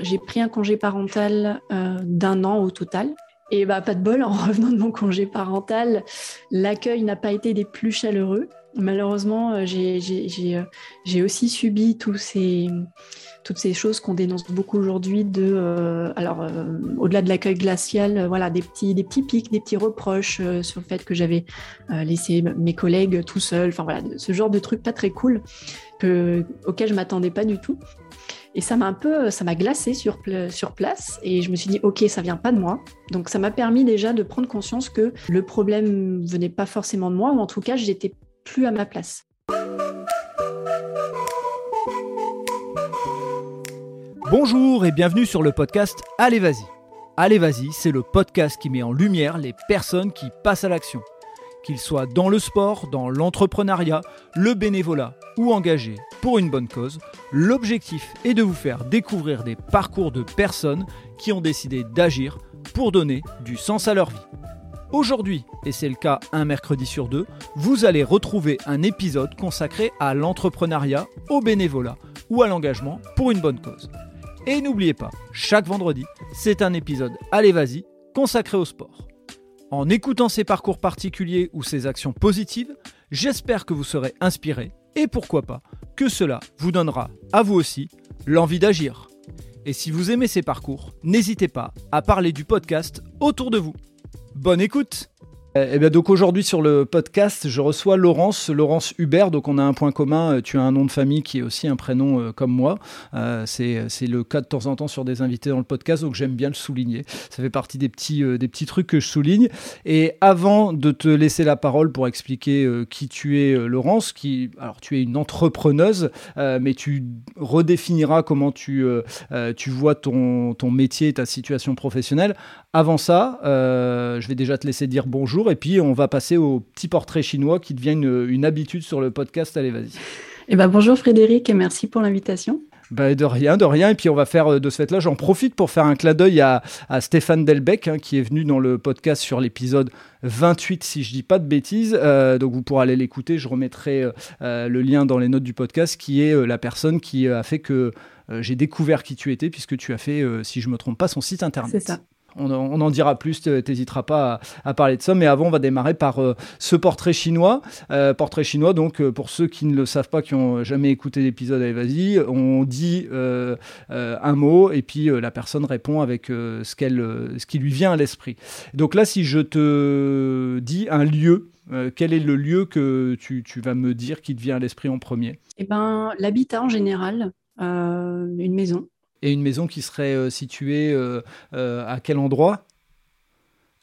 j'ai pris un congé parental d'un an au total. Et bah, pas de bol, en revenant de mon congé parental, l'accueil n'a pas été des plus chaleureux. Malheureusement, euh, euh, j'ai aussi subi tous ces, toutes ces choses qu'on dénonce beaucoup aujourd'hui de, euh, alors au-delà de l'accueil glacial, voilà, des petits, des petits pics, des petits reproches sur le fait que j'avais laissé mes collègues tout seuls, enfin voilà, ce genre de trucs pas très cool que, auquel je m'attendais pas du tout. Et ça m'a un peu, ça m'a glacé sur, place. Et je me suis dit, ok, ça vient pas de moi. Donc ça m'a permis déjà de prendre conscience que le problème venait pas forcément de moi, ou en tout cas, j'étais plus à ma place. Bonjour et bienvenue sur le podcast Allez Vas-y. Allez Vas-y, c'est le podcast qui met en lumière les personnes qui passent à l'action. Qu'ils soient dans le sport, dans l'entrepreneuriat, le bénévolat ou engagés pour une bonne cause, l'objectif est de vous faire découvrir des parcours de personnes qui ont décidé d'agir pour donner du sens à leur vie. Aujourd'hui, et c'est le cas un mercredi sur deux, vous allez retrouver un épisode consacré à l'entrepreneuriat, au bénévolat ou à l'engagement pour une bonne cause. Et n'oubliez pas, chaque vendredi, c'est un épisode Allez vas-y consacré au sport. En écoutant ces parcours particuliers ou ces actions positives, j'espère que vous serez inspiré et pourquoi pas que cela vous donnera à vous aussi l'envie d'agir. Et si vous aimez ces parcours, n'hésitez pas à parler du podcast autour de vous. Bonne écoute eh donc aujourd'hui sur le podcast, je reçois Laurence, Laurence Hubert. Donc on a un point commun. Euh, tu as un nom de famille qui est aussi un prénom euh, comme moi. Euh, c'est le cas de temps en temps sur des invités dans le podcast, donc j'aime bien le souligner. Ça fait partie des petits des petits trucs que je souligne. Et avant de te laisser la parole pour expliquer qui tu es, Laurence, qui alors tu es une entrepreneuse, mais tu redéfiniras comment tu tu vois ton ton métier, ta situation professionnelle. Avant ça, je vais déjà te laisser dire bonjour et puis on va passer au petit portrait chinois qui devient une, habitude sur le podcast. Allez, vas-y. Eh ben, bonjour Frédéric et merci pour l'invitation. Bah, de rien, de rien. Et puis on va faire euh, de ce fait-là, j'en profite pour faire un clin d'œil à, Stéphane Delbecq, hein, qui est venu dans le podcast sur l'épisode 28, si je dis pas de bêtises. Euh, donc vous pourrez aller l'écouter. Je remettrai euh, le lien dans les notes du podcast, qui est la personne qui a fait que j'ai découvert qui tu étais, puisque tu as fait, si je me trompe pas, son site internet. C'est ça. On, en dira plus, t'hésiteras pas à, parler de ça. Mais avant, on va démarrer par euh, ce portrait chinois. Euh, portrait chinois, donc euh, pour ceux qui ne le savent pas, qui n'ont jamais écouté l'épisode, allez vas-y, on dit un mot et puis la personne répond avec ce, qu'elle, ce qui lui vient à l'esprit. Donc là, si je te dis un lieu, quel est le lieu que tu, tu, vas me dire qui te vient à l'esprit en premier? Eh ben, l'habitat en général, une maison. Et une maison qui serait euh, située euh, euh, à quel endroit?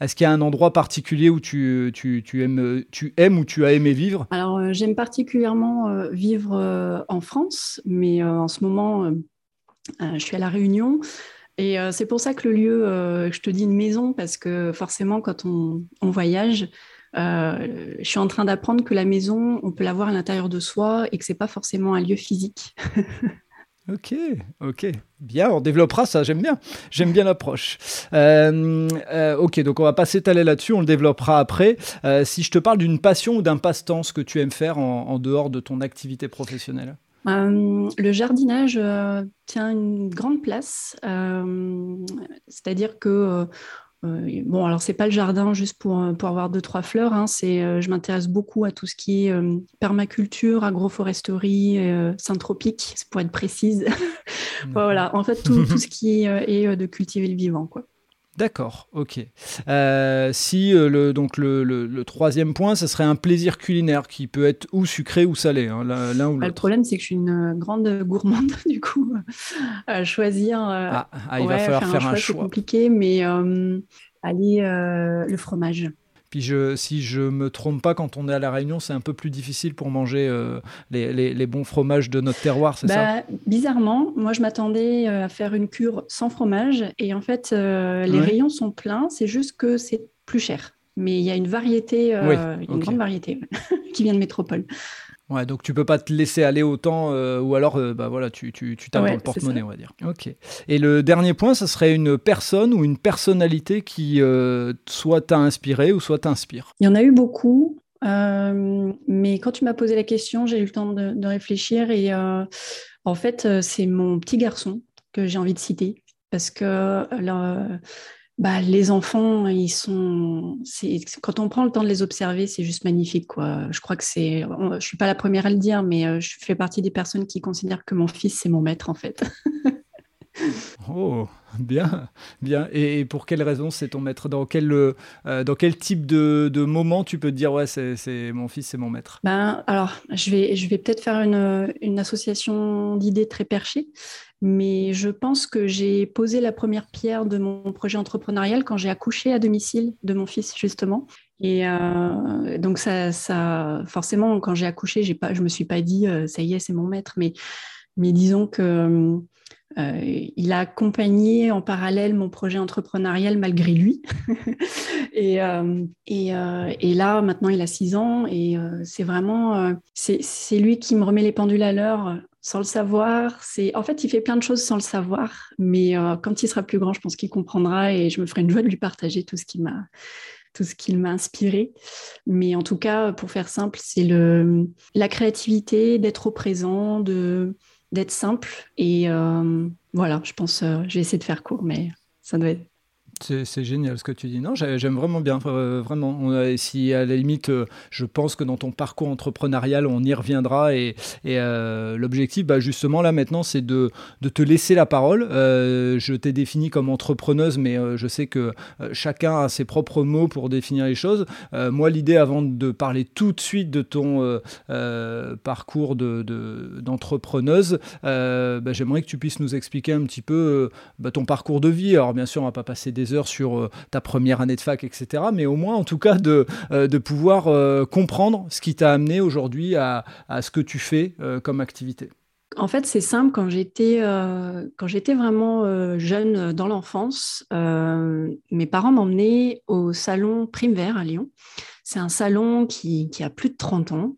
Est-ce qu'il y a un endroit particulier où tu, aimes, tu aimes ou tu as aimé vivre? Alors, j'aime particulièrement vivre en France, mais en ce moment, je suis à La Réunion. Et c'est pour ça que le lieu, je te dis une maison, parce que forcément, quand on, on voyage, je suis en train d'apprendre que la maison, on peut l'avoir à l'intérieur de soi et que c'est pas forcément un lieu physique. Ok, ok, bien, on développera ça, j'aime bien, j'aime bien l'approche. Euh, euh, ok, donc on va pas s'étaler là-dessus, on le développera après. Euh, si je te parle d'une passion ou d'un passe-temps, ce que tu aimes faire en, dehors de ton activité professionnelle Le jardinage tient une grande place, c'est-à-dire que euh, bon, alors c'est pas le jardin juste pour, euh, pour avoir deux trois fleurs. Hein, c'est, euh, je m'intéresse beaucoup à tout ce qui est permaculture, agroforesterie, synthropique, pour être précise. voilà, en fait tout, tout ce qui est de cultiver le vivant, quoi. D'accord, ok. si le, donc le, le, troisième point, ce serait un plaisir culinaire qui peut être ou sucré ou salé, hein, l'un ou bah, l'autre. le problème, c'est que je suis une grande gourmande, du coup, à choisir. Ah, ah, il va falloir faire, un choix. C'est compliqué, mais allez, euh, le fromage. Puis je, si je me trompe pas, quand on est à la Réunion, c'est un peu plus difficile pour manger euh, les, les, bons fromages de notre terroir, c'est ça? bah, Bizarrement, moi je m'attendais euh, à faire une cure sans fromage. Et en fait les rayons sont pleins, c'est juste que c'est plus cher. Mais il y a une variété, une grande variété qui vient de métropole. Ouais, donc tu peux pas te laisser aller autant, euh, ou alors euh, bah voilà, tu, tu, tu tapes dans le porte-monnaie, on va dire. Ok. Et le dernier point, ce serait une personne ou une personnalité qui euh, soit t'a inspiré ou soit t'inspire. Il y en a eu beaucoup, mais quand tu m'as posé la question, j'ai eu le temps de, de réfléchir et en fait, c'est mon petit garçon que j'ai envie de citer parce que bah, les enfants, ils sont. Quand on prend le temps de les observer, c'est juste magnifique. Quoi. Je crois que c'est. Je suis pas la première à le dire, mais euh, je fais partie des personnes qui considèrent que mon fils, c'est mon maître, en fait. oh, bien, bien. Et, pour quelle raison c'est ton maître? Dans quel, euh, dans quel type de, de, moment tu peux te dire, ouais, c'est mon fils, c'est mon maître? Ben, Alors, je vais, je vais peut-être faire une, une association d'idées très perchées. Mais je pense que j'ai posé la première pierre de mon projet entrepreneurial quand j'ai accouché à domicile de mon fils, justement. Et euh, donc, ça, ça, forcément, quand j'ai accouché, pas, je ne me suis pas dit, euh, ça y est, c'est mon maître. Mais, mais disons que euh, il a accompagné en parallèle mon projet entrepreneurial malgré lui. et, et, et, là, maintenant, il a six ans et c'est vraiment, c'est lui qui me remet les pendules à l'heure sans le savoir. C'est en fait, il fait plein de choses sans le savoir, mais euh, quand il sera plus grand, je pense qu'il comprendra et je me ferai une joie de lui partager tout ce qui m'a tout ce qu'il m'a inspiré. Mais en tout cas, pour faire simple, c'est la créativité, d'être au présent, de d'être simple et euh, voilà. Je pense, euh, je vais essayer de faire court, mais ça doit être c'est génial ce que tu dis. Non, j'aime vraiment bien, euh, vraiment. si à la limite, euh, je pense que dans ton parcours entrepreneurial, on y reviendra. Et, euh, l'objectif, bah, justement, là maintenant, c'est de, te laisser la parole. je t'ai défini comme entrepreneuse, mais je sais que chacun a ses propres mots pour définir les choses. moi, l'idée, avant de parler tout de suite de ton parcours d'entrepreneuse, de, bah, j'aimerais que tu puisses nous expliquer un petit peu bah, ton parcours de vie. Alors, bien sûr, on va pas passer des heures sur euh, ta première année de fac, etc. Mais au moins, en tout cas, de, euh, de pouvoir euh, comprendre ce qui t'a amené aujourd'hui à, à, ce que tu fais comme activité. En fait, c'est simple. Quand j'étais quand j'étais vraiment jeune dans l'enfance, mes parents m'emmenaient au salon Prime Vert à Lyon. C'est un salon qui, qui, a plus de 30 ans,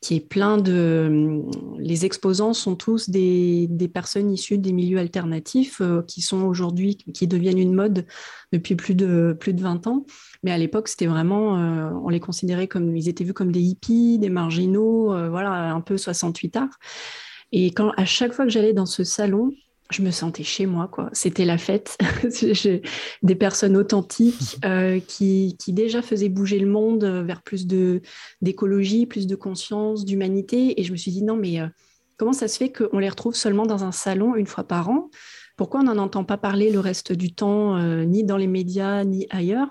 qui est plein de... Les exposants sont tous des, personnes issues des milieux alternatifs euh, qui sont aujourd'hui, qui deviennent une mode depuis plus de, plus de 20 ans. Mais à l'époque, c'était vraiment, euh, on les considérait comme, ils étaient vus comme des hippies, des marginaux, voilà, un peu 68 arts. Et quand, à chaque fois que j'allais dans ce salon, je me sentais chez moi, quoi. C'était la fête. des personnes authentiques euh, qui, qui, déjà faisaient bouger le monde vers plus de d'écologie, plus de conscience, d'humanité. Et je me suis dit non, mais euh, comment ça se fait qu'on les retrouve seulement dans un salon une fois par an? Pourquoi on n'en entend pas parler le reste du temps, euh, ni dans les médias, ni ailleurs?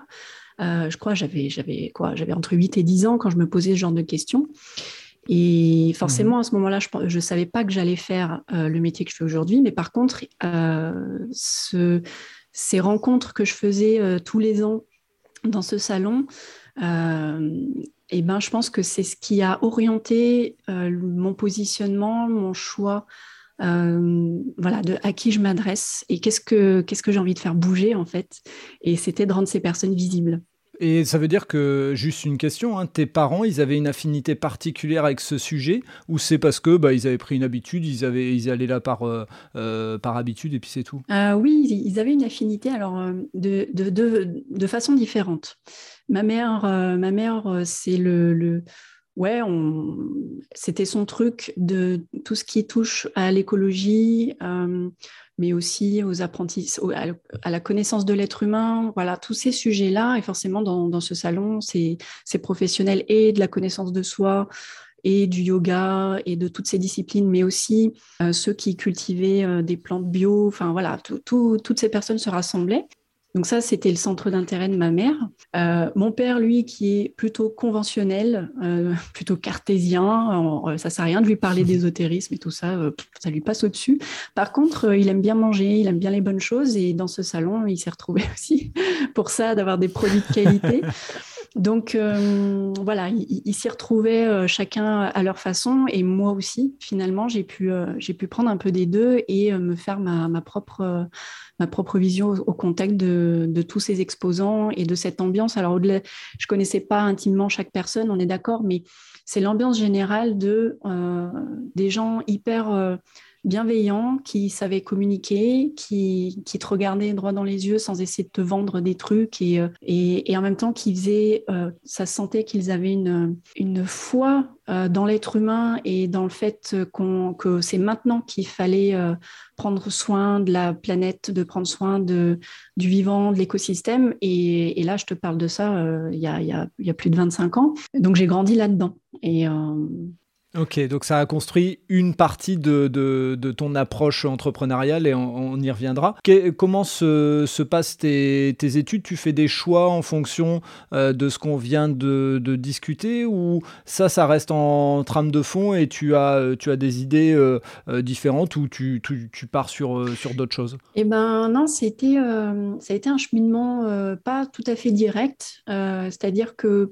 Je crois j'avais j'avais quoi J'avais entre 8 et 10 ans quand je me posais ce genre de questions. Et forcément, mmh. à ce moment-là, je ne savais pas que j'allais faire euh, le métier que je fais aujourd'hui, mais par contre, euh, ce, ces rencontres que je faisais euh, tous les ans dans ce salon, et ben, je pense que c'est ce qui a orienté mon positionnement, mon choix, voilà, de à qui je m'adresse et qu'est-ce que, qu'est-ce que j'ai envie de faire bouger en fait. Et c'était de rendre ces personnes visibles. Et ça veut dire que, juste une question, hein, tes parents, ils avaient une affinité particulière avec ce sujet ou c'est parce que bah, ils avaient pris une habitude, ils, avaient, ils allaient là par, euh, euh, par habitude et puis c'est tout? Euh, Oui, ils avaient une affinité alors de, de, de, de façon différente. Ma mère, ma mère c'est le, le ouais, c'était son truc de tout ce qui touche à l'écologie, mais aussi aux apprentis, à la connaissance de l'être humain. Voilà, tous ces sujets-là. Et forcément, dans, ce salon, c'est professionnel et de la connaissance de soi et du yoga et de toutes ces disciplines, mais aussi euh, ceux qui cultivaient euh, des plantes bio. Enfin voilà, toutes ces personnes se rassemblaient. Donc ça, c'était le centre d'intérêt de ma mère. Euh, mon père, lui, qui est plutôt conventionnel, euh, plutôt cartésien, euh, ça sert à rien de lui parler d'ésotérisme et tout ça, ça lui passe au-dessus. Par contre, il aime bien manger, il aime bien les bonnes choses et dans ce salon, il s'est retrouvé aussi pour ça, d'avoir des produits de qualité. Donc voilà, ils s'y retrouvaient chacun à leur façon et moi aussi, finalement, j'ai pu, j'ai pu prendre un peu des deux et me faire ma, ma propre ma propre vision au, contact de, tous ces exposants et de cette ambiance. Alors, au-delà, je connaissais pas intimement chaque personne, on est d'accord, mais c'est l'ambiance générale de euh, des gens hyper euh, bienveillant, qui savait communiquer, qui, qui, te regardait droit dans les yeux sans essayer de te vendre des trucs et, et, et en même temps qui faisait, ça sentait qu'ils avaient une, une foi dans l'être humain et dans le fait que c'est maintenant qu'il fallait prendre soin de la planète, de prendre soin de, du vivant, de l'écosystème. Et, là, je te parle de ça il y, a, y, a, y, a, plus de 25 ans. Donc j'ai grandi là-dedans. Et, Ok, donc ça a construit une partie de, de, ton approche entrepreneuriale et on, y reviendra. comment se, se passent tes, tes, études? Tu fais des choix en fonction euh, de ce qu'on vient de, discuter ou ça, ça reste en trame de fond et tu as, tu as des idées euh, euh, différentes ou tu, tu, pars sur, sur d'autres choses? Eh ben non, ça a été un cheminement pas tout à fait direct. C'est-à-dire que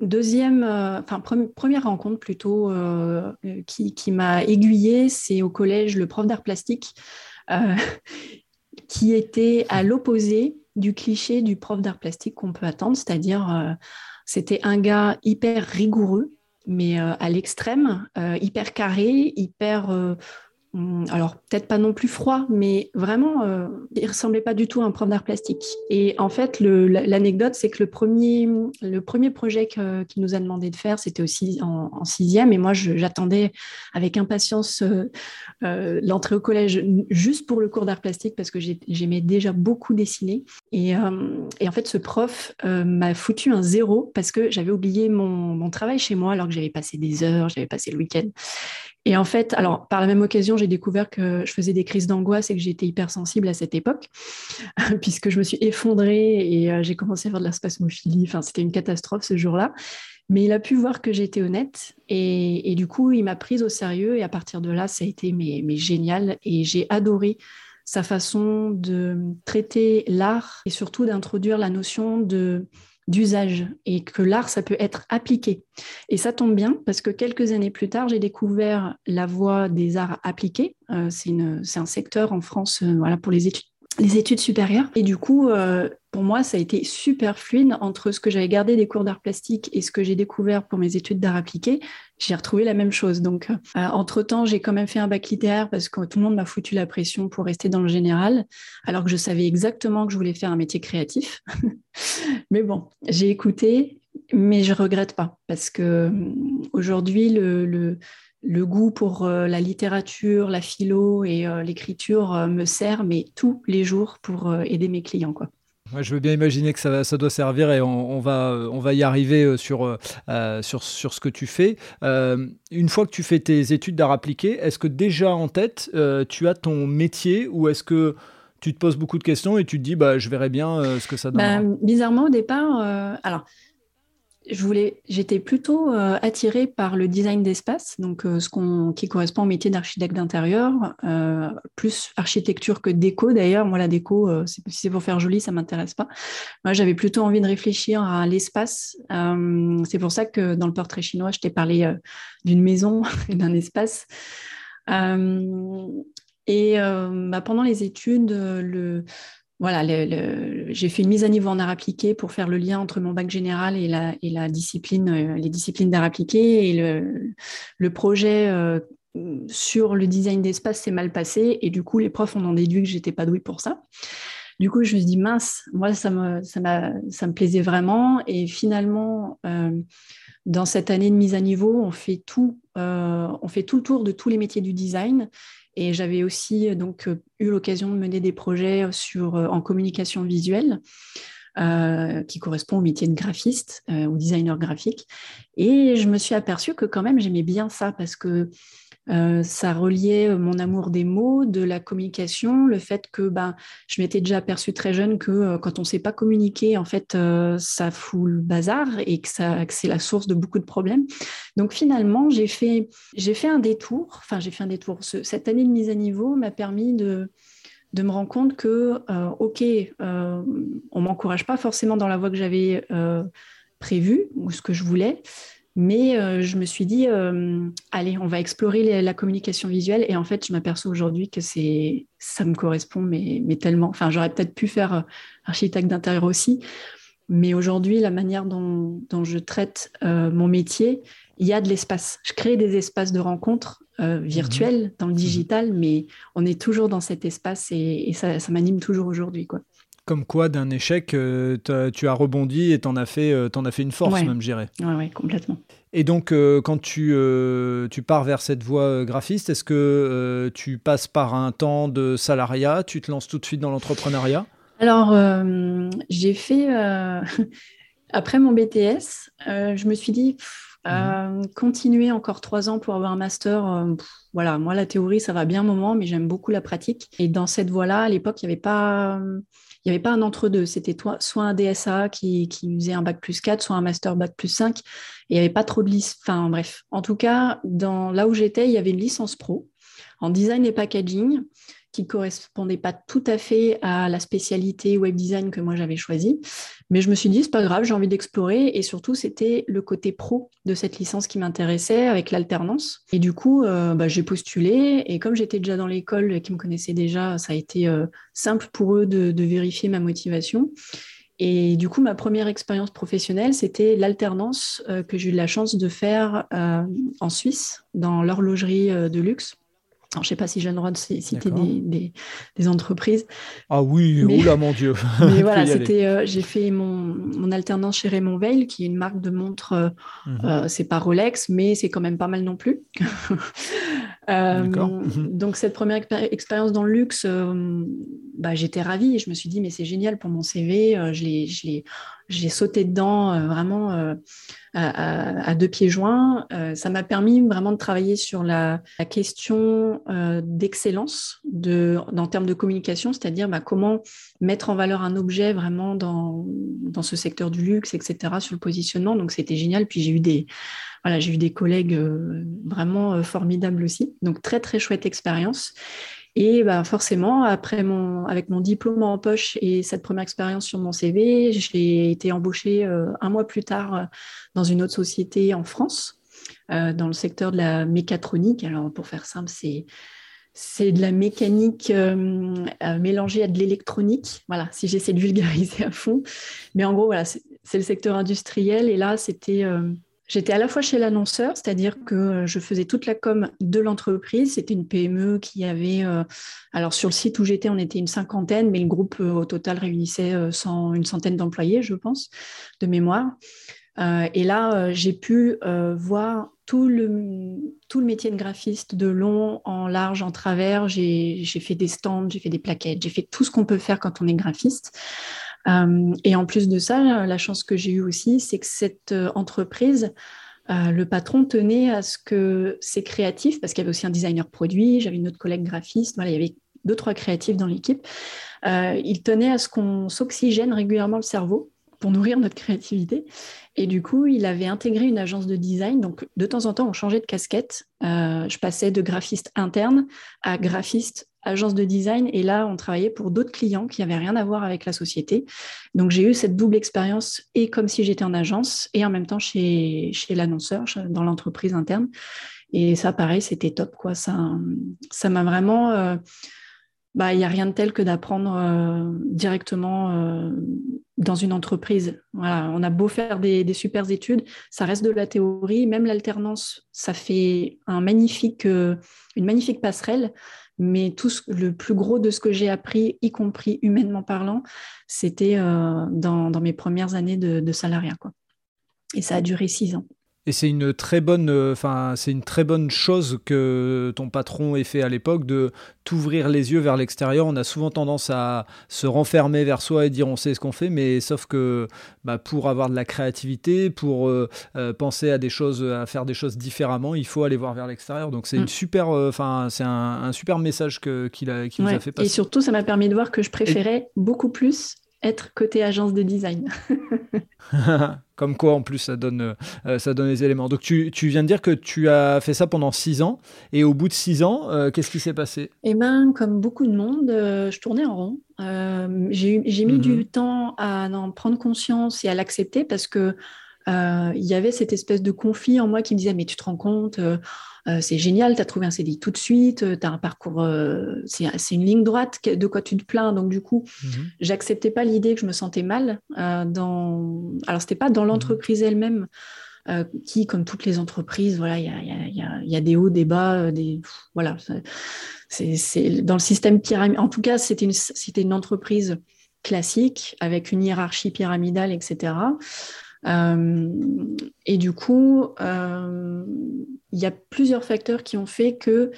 deuxième, enfin première rencontre plutôt euh, qui, m'a aiguillée, c'est au collège le prof d'art plastique, euh, qui était à l'opposé du cliché du prof d'art plastique qu'on peut attendre, c'est-à-dire euh, c'était un gars hyper rigoureux, mais à l'extrême, hyper carré, hyper alors peut-être pas non plus froid, mais vraiment, euh, il ressemblait pas du tout à un prof d'art plastique. Et en fait, l'anecdote, c'est que le premier, le premier projet qu'il nous a demandé de faire, c'était aussi en, sixième, et moi, j'attendais avec impatience euh, euh, l'entrée au collège juste pour le cours d'art plastique parce que j'aimais déjà beaucoup dessiner. Et, et, en fait, ce prof m'a foutu un zéro parce que j'avais oublié mon travail chez moi alors que j'avais passé des heures, j'avais passé le week-end. Et en fait, alors par la même occasion, j'ai découvert que je faisais des crises d'angoisse et que j'étais hypersensible à cette époque, puisque je me suis effondrée et euh, j'ai commencé à faire de la spasmophilie. Enfin, c'était une catastrophe ce jour-là. Mais il a pu voir que j'étais honnête et, du coup, il m'a prise au sérieux et à partir de là, ça a été mais, mais génial et j'ai adoré sa façon de traiter l'art et surtout d'introduire la notion de d'usage et que l'art, ça peut être appliqué. Et ça tombe bien parce que quelques années plus tard, j'ai découvert la voie des arts appliqués. Euh, c'est un secteur en France euh, voilà, pour les études les études supérieures. Et du coup, euh, pour moi, ça a été super fluide entre ce que j'avais gardé des cours d'art plastique et ce que j'ai découvert pour mes études d'art appliqué. J'ai retrouvé la même chose. Donc, euh, entre-temps, j'ai quand même fait un bac littéraire parce que tout le monde m'a foutu la pression pour rester dans le général, alors que je savais exactement que je voulais faire un métier créatif. mais bon, j'ai écouté, mais je regrette pas parce que euh, aujourd'hui, le le goût pour euh, la littérature, la philo et euh, l'écriture euh, me sert, mais tous les jours pour aider mes clients. Quoi. je veux bien imaginer que ça, ça doit servir et on, va, on va y arriver sur, sur, sur ce que tu fais. une fois que tu fais tes études d'art appliqué, est-ce que déjà en tête, tu as ton métier ou est-ce que tu te poses beaucoup de questions et tu te dis, bah, je verrai bien ce que ça donne bah, Bizarrement, au départ, alors je voulais, j'étais plutôt euh, attirée par le design d'espace, donc euh, ce qui correspond au métier d'architecte d'intérieur, euh, plus architecture que déco d'ailleurs. Moi, la déco, si c'est pour faire joli, ça m'intéresse pas. Moi, j'avais plutôt envie de réfléchir à l'espace. c'est pour ça que dans le portrait chinois, je t'ai parlé d'une maison et d'un espace. et bah, pendant les études, le voilà, j'ai fait une mise à niveau en art appliqué pour faire le lien entre mon bac général et la, discipline, euh, les disciplines d'art appliqué. Et le, projet euh, sur le design d'espace s'est mal passé. Et du coup, les profs ont déduit que j'étais pas douée pour ça. Du coup, je me suis dit, mince, moi, ça me, plaisait vraiment. Et finalement, euh, dans cette année de mise à niveau, on fait tout le tour de tous les métiers du design. Et j'avais aussi euh, donc euh, eu l'occasion de mener des projets sur, euh, en communication visuelle. qui correspond au métier de graphiste ou designer graphique. Et je me suis aperçue que quand même j'aimais bien ça parce que euh, ça reliait euh, mon amour des mots, de la communication, le fait que ben, je m'étais déjà aperçue très jeune que euh, quand on ne sait pas communiquer, en fait, ça fout le bazar et que, c'est la source de beaucoup de problèmes. Donc finalement, j'ai fait, j'ai fait un détour, enfin j'ai fait un détour. cette année de mise à niveau m'a permis de, de me rendre compte que, OK, on ne m'encourage pas forcément dans la voie que j'avais prévue ou ce que je voulais, mais euh, je me suis dit, euh, allez, on va explorer la communication visuelle. Et en fait, je m'aperçois aujourd'hui que c'est, ça me correspond, mais, mais tellement. Enfin, j'aurais peut-être pu faire euh, architecte d'intérieur aussi. Mais aujourd'hui, la manière dont, dont je traite mon métier, il y a de l'espace. Je crée des espaces de rencontre virtuel, dans le digital, mais on est toujours dans cet espace et, ça, ça m'anime toujours aujourd'hui. quoi. Comme quoi, d'un échec, euh, tu as rebondi et t'en as fait, euh, en as fait une force, même, je dirais. Oui, ouais, complètement. Et donc, euh, quand tu, tu pars vers cette voie graphiste, est-ce que tu passes par un temps de salariat Tu te lances tout de suite dans l'entrepreneuriat? Alors, j'ai fait, après mon BTS, je me suis dit, mhm. continuer encore trois ans pour avoir un master, voilà, moi la théorie ça va bien un moment, mais j'aime beaucoup la pratique. Et dans cette voie-là, à l'époque, il n'y avait pas il n'y avait pas un entre-deux. C'était soit un DSA qui, qui, faisait un bac plus 4, soit un master bac plus 5. Et il n'y avait pas trop de licence. Enfin, bref. En tout cas, dans, là où j'étais, il y avait une licence pro en design et packaging qui correspondait pas tout à fait à la spécialité web design que moi j'avais choisie. Mais je me suis dit, c'est pas grave, j'ai envie d'explorer. Et surtout, c'était le côté pro de cette licence qui m'intéressait avec l'alternance. Et du coup, euh, bah, j'ai postulé. Et comme j'étais déjà dans l'école qu'ils me connaissaient déjà, ça a été euh, simple pour eux de, vérifier ma motivation. Et du coup, ma première expérience professionnelle, c'était l'alternance euh, que j'ai eu la chance de faire en Suisse, dans l'horlogerie de luxe je ne sais pas si j'ai le droit de citer des, des, entreprises. Ah oui, oula mon Dieu. mais voilà, c'était, euh, j'ai fait mon, mon, alternance chez Raymond Veil, qui est une marque de montres. Euh, euh, c'est pas Rolex, mais c'est quand même pas mal non plus. donc cette première expérience dans le luxe, bah, j'étais ravie. Je me suis dit mais c'est génial pour mon CV. je l'ai, je j'ai sauté dedans vraiment à, deux pieds joints. Euh, ça m'a permis vraiment de travailler sur la, question euh, d'excellence de, en termes de communication, c'est-à-dire bah, comment mettre en valeur un objet vraiment dans, dans ce secteur du luxe, etc., sur le positionnement. Donc c'était génial. Puis j'ai eu des, voilà, j'ai eu des collègues euh, vraiment formidables aussi. Donc très, très chouette expérience. Et bah, forcément, après mon, avec mon diplôme en poche et cette première expérience sur mon CV, j'ai été embauchée euh, un mois plus tard euh, dans une autre société en France, euh, dans le secteur de la mécatronique. Alors, pour faire simple, c'est c'est de la mécanique mélangée à de l'électronique. Voilà, si j'essaie de vulgariser à fond. Mais en gros, voilà, c'est le secteur industriel. Et là, c'était J'étais à la fois chez l'annonceur, c'est-à-dire que euh, je faisais toute la com de l'entreprise. C'était une PME qui avait, euh, alors sur le site où j'étais, on était une cinquantaine, mais le groupe euh, au total réunissait une centaine d'employés, je pense, de mémoire. et là, j'ai pu voir tout le, tout le métier de graphiste de long en large, en travers. J'ai fait des stands, j'ai fait des plaquettes, j'ai fait tout ce qu'on peut faire quand on est graphiste. Euh, et en plus de ça, la chance que j'ai eue aussi, c'est que cette euh, entreprise, euh, le patron tenait à ce que ses créatifs, parce qu'il y avait aussi un designer produit, j'avais une autre collègue graphiste, il y avait deux, trois créatifs dans l'équipe, il tenait à ce qu'on s'oxygène régulièrement le cerveau pour nourrir notre créativité. Et du coup, il avait intégré une agence de design. Donc, de temps en temps, on changeait de casquette. je passais de graphiste interne à graphiste agence de design. Et là, on travaillait pour d'autres clients qui n'avaient rien à voir avec la société. Donc, j'ai eu cette double expérience et comme si j'étais en agence et en même temps chez, chez l'annonceur, dans l'entreprise interne. Et ça, pareil, c'était top. Quoi. Ça, ça m'a vraiment... Euh, bah, il n'y a rien de tel que d'apprendre euh, directement euh, dans une entreprise. Voilà, on a beau faire des, des super études, ça reste de la théorie. Même l'alternance, ça fait un magnifique, une magnifique passerelle mais tout le plus gros de ce que j'ai appris, y compris humainement parlant, c'était euh, dans, mes premières années de, salariat. Et ça a duré six ans. Et c'est une très bonne, euh, enfin, c'est une très bonne chose que ton patron ait fait à l'époque de t'ouvrir les yeux vers l'extérieur. On a souvent tendance à se renfermer vers soi et dire on sait ce qu'on fait, mais sauf que bah, pour avoir de la créativité, pour euh, euh, penser à des choses, à faire des choses différemment, il faut aller voir vers l'extérieur. Donc c'est une mm. super, enfin, c'est un, super message que qu'il a, a fait passer. Et surtout, ça m'a permis de voir que je préférais beaucoup plus être côté agence de design. Comme quoi, en plus, ça donne, euh, ça donne les éléments. Donc, tu, tu, viens de dire que tu as fait ça pendant six ans. Et au bout de six ans, euh, qu'est-ce qui s'est passé? Eh bien, comme beaucoup de monde, euh, je tournais en rond. j'ai mis du mhm. temps à en prendre conscience et à l'accepter parce que il y avait cette espèce de conflit en moi qui me disait Mais tu te rends compte euh, c'est génial, tu as trouvé un CDI tout de suite, euh, tu as un parcours, euh, c'est une ligne droite, de quoi tu te plains. Donc, du coup, mhm. j'acceptais pas l'idée que je me sentais mal. dans... Alors, c'était pas dans mhm. l'entreprise elle-même. qui, comme toutes les entreprises, voilà, il y a, y a, des hauts, des bas, des voilà. C'est dans le système pyramide. En tout cas, c'était une, c'était une entreprise classique avec une hiérarchie pyramidale, etc. et du coup, il y a plusieurs facteurs qui ont fait que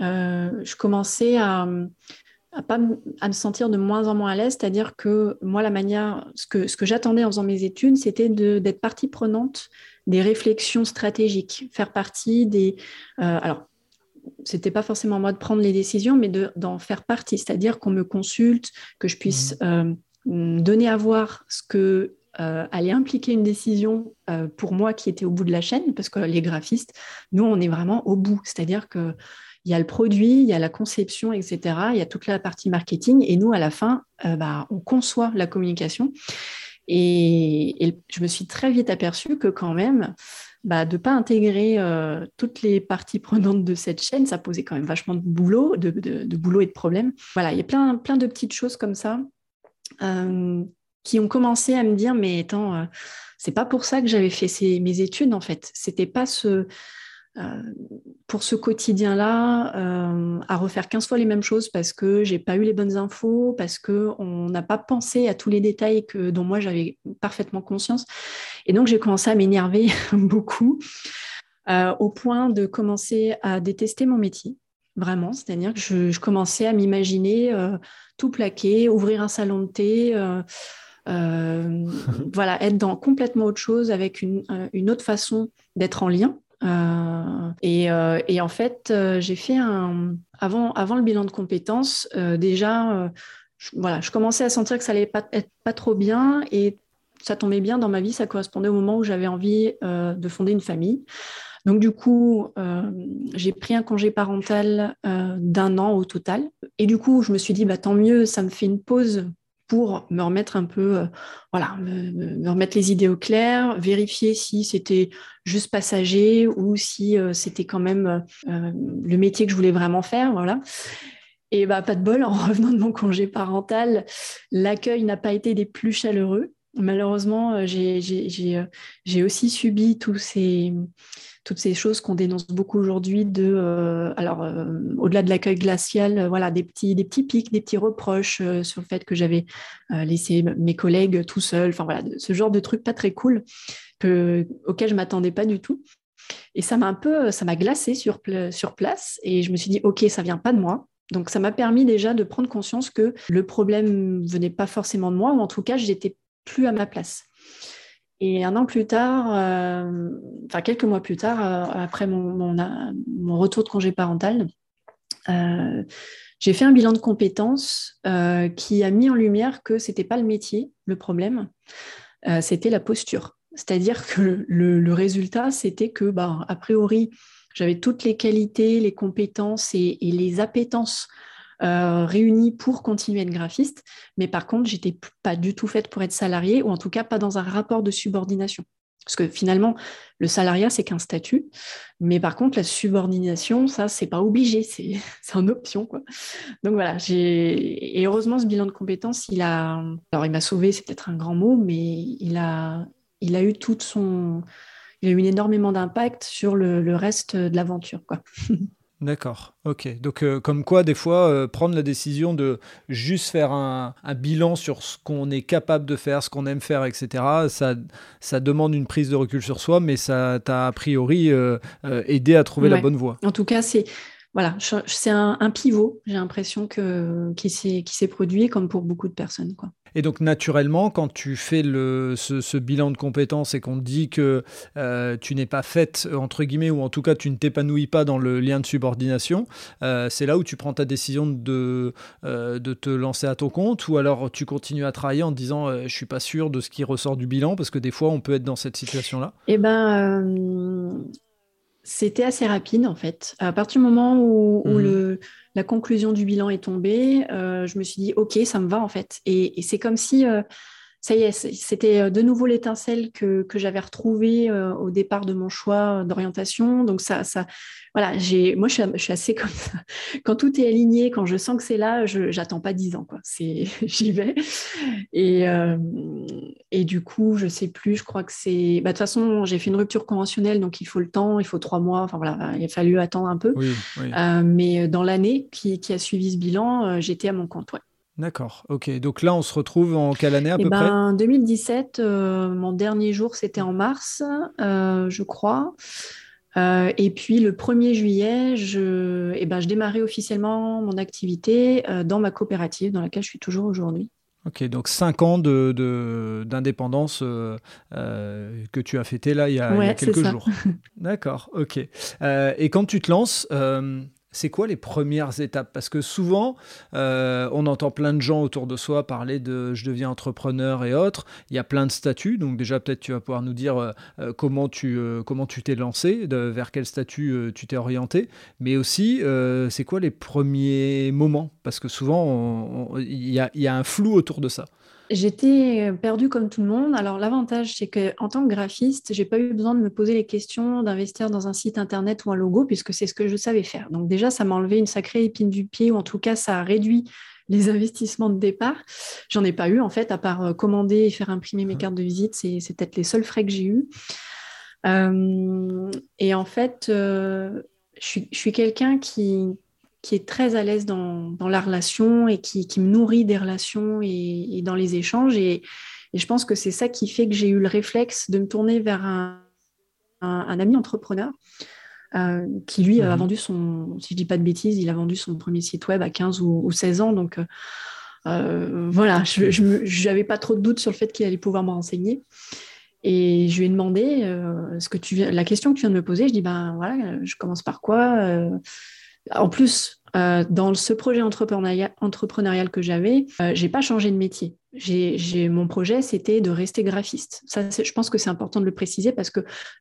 je commençais à à, pas, à me sentir de moins en moins à l'aise, c'est-à-dire que moi, la manière, ce que, ce que j'attendais en faisant mes études, c'était d'être partie prenante des réflexions stratégiques, faire partie des... Euh, alors, c'était pas forcément moi de prendre les décisions, mais d'en faire partie, c'est-à-dire qu'on me consulte, que je puisse mmh. euh, donner à voir ce que euh, allait impliquer une décision euh, pour moi qui était au bout de la chaîne, parce que les graphistes, nous, on est vraiment au bout, c'est-à-dire que il y a le produit, il y a la conception, etc. Il y a toute la partie marketing. Et nous, à la fin, euh, bah, on conçoit la communication. Et, je me suis très vite aperçue que quand même, bah, de ne pas intégrer euh, toutes les parties prenantes de cette chaîne, ça posait quand même vachement de boulot, de, boulot et de problèmes. Voilà, il y a plein, plein de petites choses comme ça qui ont commencé à me dire, mais attends, c'est pas pour ça que j'avais fait mes études en fait. C'était pas ce euh, pour ce quotidien-là, euh, à refaire 15 fois les mêmes choses parce que j'ai pas eu les bonnes infos, parce qu'on n'a pas pensé à tous les détails que, dont moi j'avais parfaitement conscience. Et donc j'ai commencé à m'énerver beaucoup, euh, au point de commencer à détester mon métier, vraiment. C'est-à-dire que je, commençais à m'imaginer tout plaquer, ouvrir un salon de thé. voilà, être dans complètement autre chose avec une, une autre façon d'être en lien euh, euh, et, en fait, euh, j'ai fait un. Avant, avant le bilan de compétences, déjà, je, voilà, je commençais à sentir que ça allait pas être pas trop bien et ça tombait bien dans ma vie. Ça correspondait au moment où j'avais envie de fonder une famille. Donc du coup, j'ai pris un congé parental d'un an au total. Et du coup, je me suis dit, bah, tant mieux, ça me fait une pause pour me remettre un peu, euh, voilà, me, remettre les idées au clair, vérifier si c'était juste passager ou si euh, c'était quand même euh, le métier que je voulais vraiment faire, voilà. Et bah pas de bol, en revenant de mon congé parental, l'accueil n'a pas été des plus chaleureux. Malheureusement, j'ai aussi subi tous ces toutes ces choses qu'on dénonce beaucoup aujourd'hui de, euh, alors euh, au-delà de l'accueil glacial, euh, voilà, des petits, pics, des petits reproches sur le fait que j'avais laissé mes collègues tout seuls, enfin voilà, ce genre de trucs pas très cool que, auquel je m'attendais pas du tout. Et ça m'a un peu, ça m'a glacé sur, place et je me suis dit, ok, ça vient pas de moi. Donc ça m'a permis déjà de prendre conscience que le problème venait pas forcément de moi, ou en tout cas, j'étais plus à ma place. Et un an plus tard, euh, enfin quelques mois plus tard, euh, après mon, retour de congé parental, euh, j'ai fait un bilan de compétences qui a mis en lumière que ce n'était pas le métier le problème, c'était la posture. C'est-à-dire que le, résultat, c'était que, bah, a priori, j'avais toutes les qualités, les compétences et, et les appétences euh, réunis pour continuer à être graphiste, mais par contre, j'étais pas du tout faite pour être salariée, ou en tout cas pas dans un rapport de subordination. Parce que finalement, le salariat, c'est qu'un statut, mais par contre, la subordination, ça, c'est pas obligé, c'est une option. Quoi. Donc voilà, j'ai et heureusement, ce bilan de compétences, il a, alors il m'a sauvé, c'est peut-être un grand mot, mais il a, il a eu toute son, il a eu énormément d'impact sur le, le, reste de l'aventure. D'accord, ok. Donc euh, comme quoi, des fois, euh, prendre la décision de juste faire un, bilan sur ce qu'on est capable de faire, ce qu'on aime faire, etc., ça, ça demande une prise de recul sur soi, mais ça t'a a priori euh, aidé à trouver la bonne voie. En tout cas, c'est voilà, c'est un, pivot, j'ai l'impression, que, qui s'est produit, comme pour beaucoup de personnes. Quoi. Et donc naturellement, quand tu fais le, ce, bilan de compétences et qu'on te dit que euh, tu n'es pas faite, entre guillemets, ou en tout cas tu ne t'épanouis pas dans le lien de subordination, euh, c'est là où tu prends ta décision de, euh, de te lancer à ton compte, ou alors tu continues à travailler en te disant je suis pas sûr de ce qui ressort du bilan, parce que des fois on peut être dans cette situation-là? Eh ben c'était assez rapide en fait. À partir du moment où, mmh. le, la conclusion du bilan est tombée, euh, je me suis dit ok, ça me va en fait. Et, c'est comme si euh, ça y est, c'était de nouveau l'étincelle que, que j'avais retrouvée au départ de mon choix d'orientation. Donc ça, ça, voilà, j'ai, moi, je suis, assez comme ça. Quand tout est aligné, quand je sens que c'est là, je n'attends pas dix ans, quoi. C'est, j'y vais. Et, euh, et du coup, je sais plus, je crois que c'est. Bah, de toute façon, j'ai fait une rupture conventionnelle, donc il faut le temps, il faut trois mois. Enfin voilà, il a fallu attendre un peu. Euh, mais dans l'année qui, qui, a suivi ce bilan, euh, j'étais à mon compte, ouais. D'accord, ok. Donc là, on se retrouve en quelle année à eh peu près? En 2017, mon dernier jour, c'était en mars, je crois. Euh, et puis le 1er juillet, je, eh ben, je démarrais officiellement mon activité euh, dans ma coopérative dans laquelle je suis toujours aujourd'hui. Ok, donc 5 ans d'indépendance de, euh, que tu as fêté là il y a, il y a quelques jours. D'accord, ok. et quand tu te lances, c'est quoi les premières étapes? Parce que souvent, euh, on entend plein de gens autour de soi parler de je deviens entrepreneur et autres. Il y a plein de statuts. Donc déjà, peut-être tu vas pouvoir nous dire euh, euh, comment tu comment tu t'es lancé, vers quel statut tu t'es orienté. Mais aussi, c'est quoi les premiers moments? Parce que souvent, il y, y a un flou autour de ça. J'étais perdue comme tout le monde. Alors l'avantage, c'est qu'en tant que graphiste, j'ai pas eu besoin de me poser les questions d'investir dans un site internet ou un logo, puisque c'est ce que je savais faire. Donc déjà, ça m'a enlevé une sacrée épine du pied, ou en tout cas, ça a réduit les investissements de départ. J'en ai pas eu, en fait, à part euh, commander et faire imprimer mes cartes de visite. C'est peut-être les seuls frais que j'ai eus. Euh, et en fait, euh, je suis quelqu'un qui, qui est très à l'aise dans, la relation et qui, me nourrit des relations et, dans les échanges. Et, je pense que c'est ça qui fait que j'ai eu le réflexe de me tourner vers un, ami entrepreneur euh, qui, lui, a mhm. vendu son, si je dis pas de bêtises, il a vendu son premier site web à 15 ou, 16 ans. Donc, euh, euh, voilà, je n'avais pas trop de doutes sur le fait qu'il allait pouvoir me renseigner. Et je lui ai demandé ce que tu la question que tu viens de me poser. Je dis, ben voilà, je commence par quoi en plus, euh, dans ce projet entrepreneurial, que j'avais, euh, j'ai pas changé de métier. J'ai, mon projet, c'était de rester graphiste. Je pense que c'est important de le préciser parce que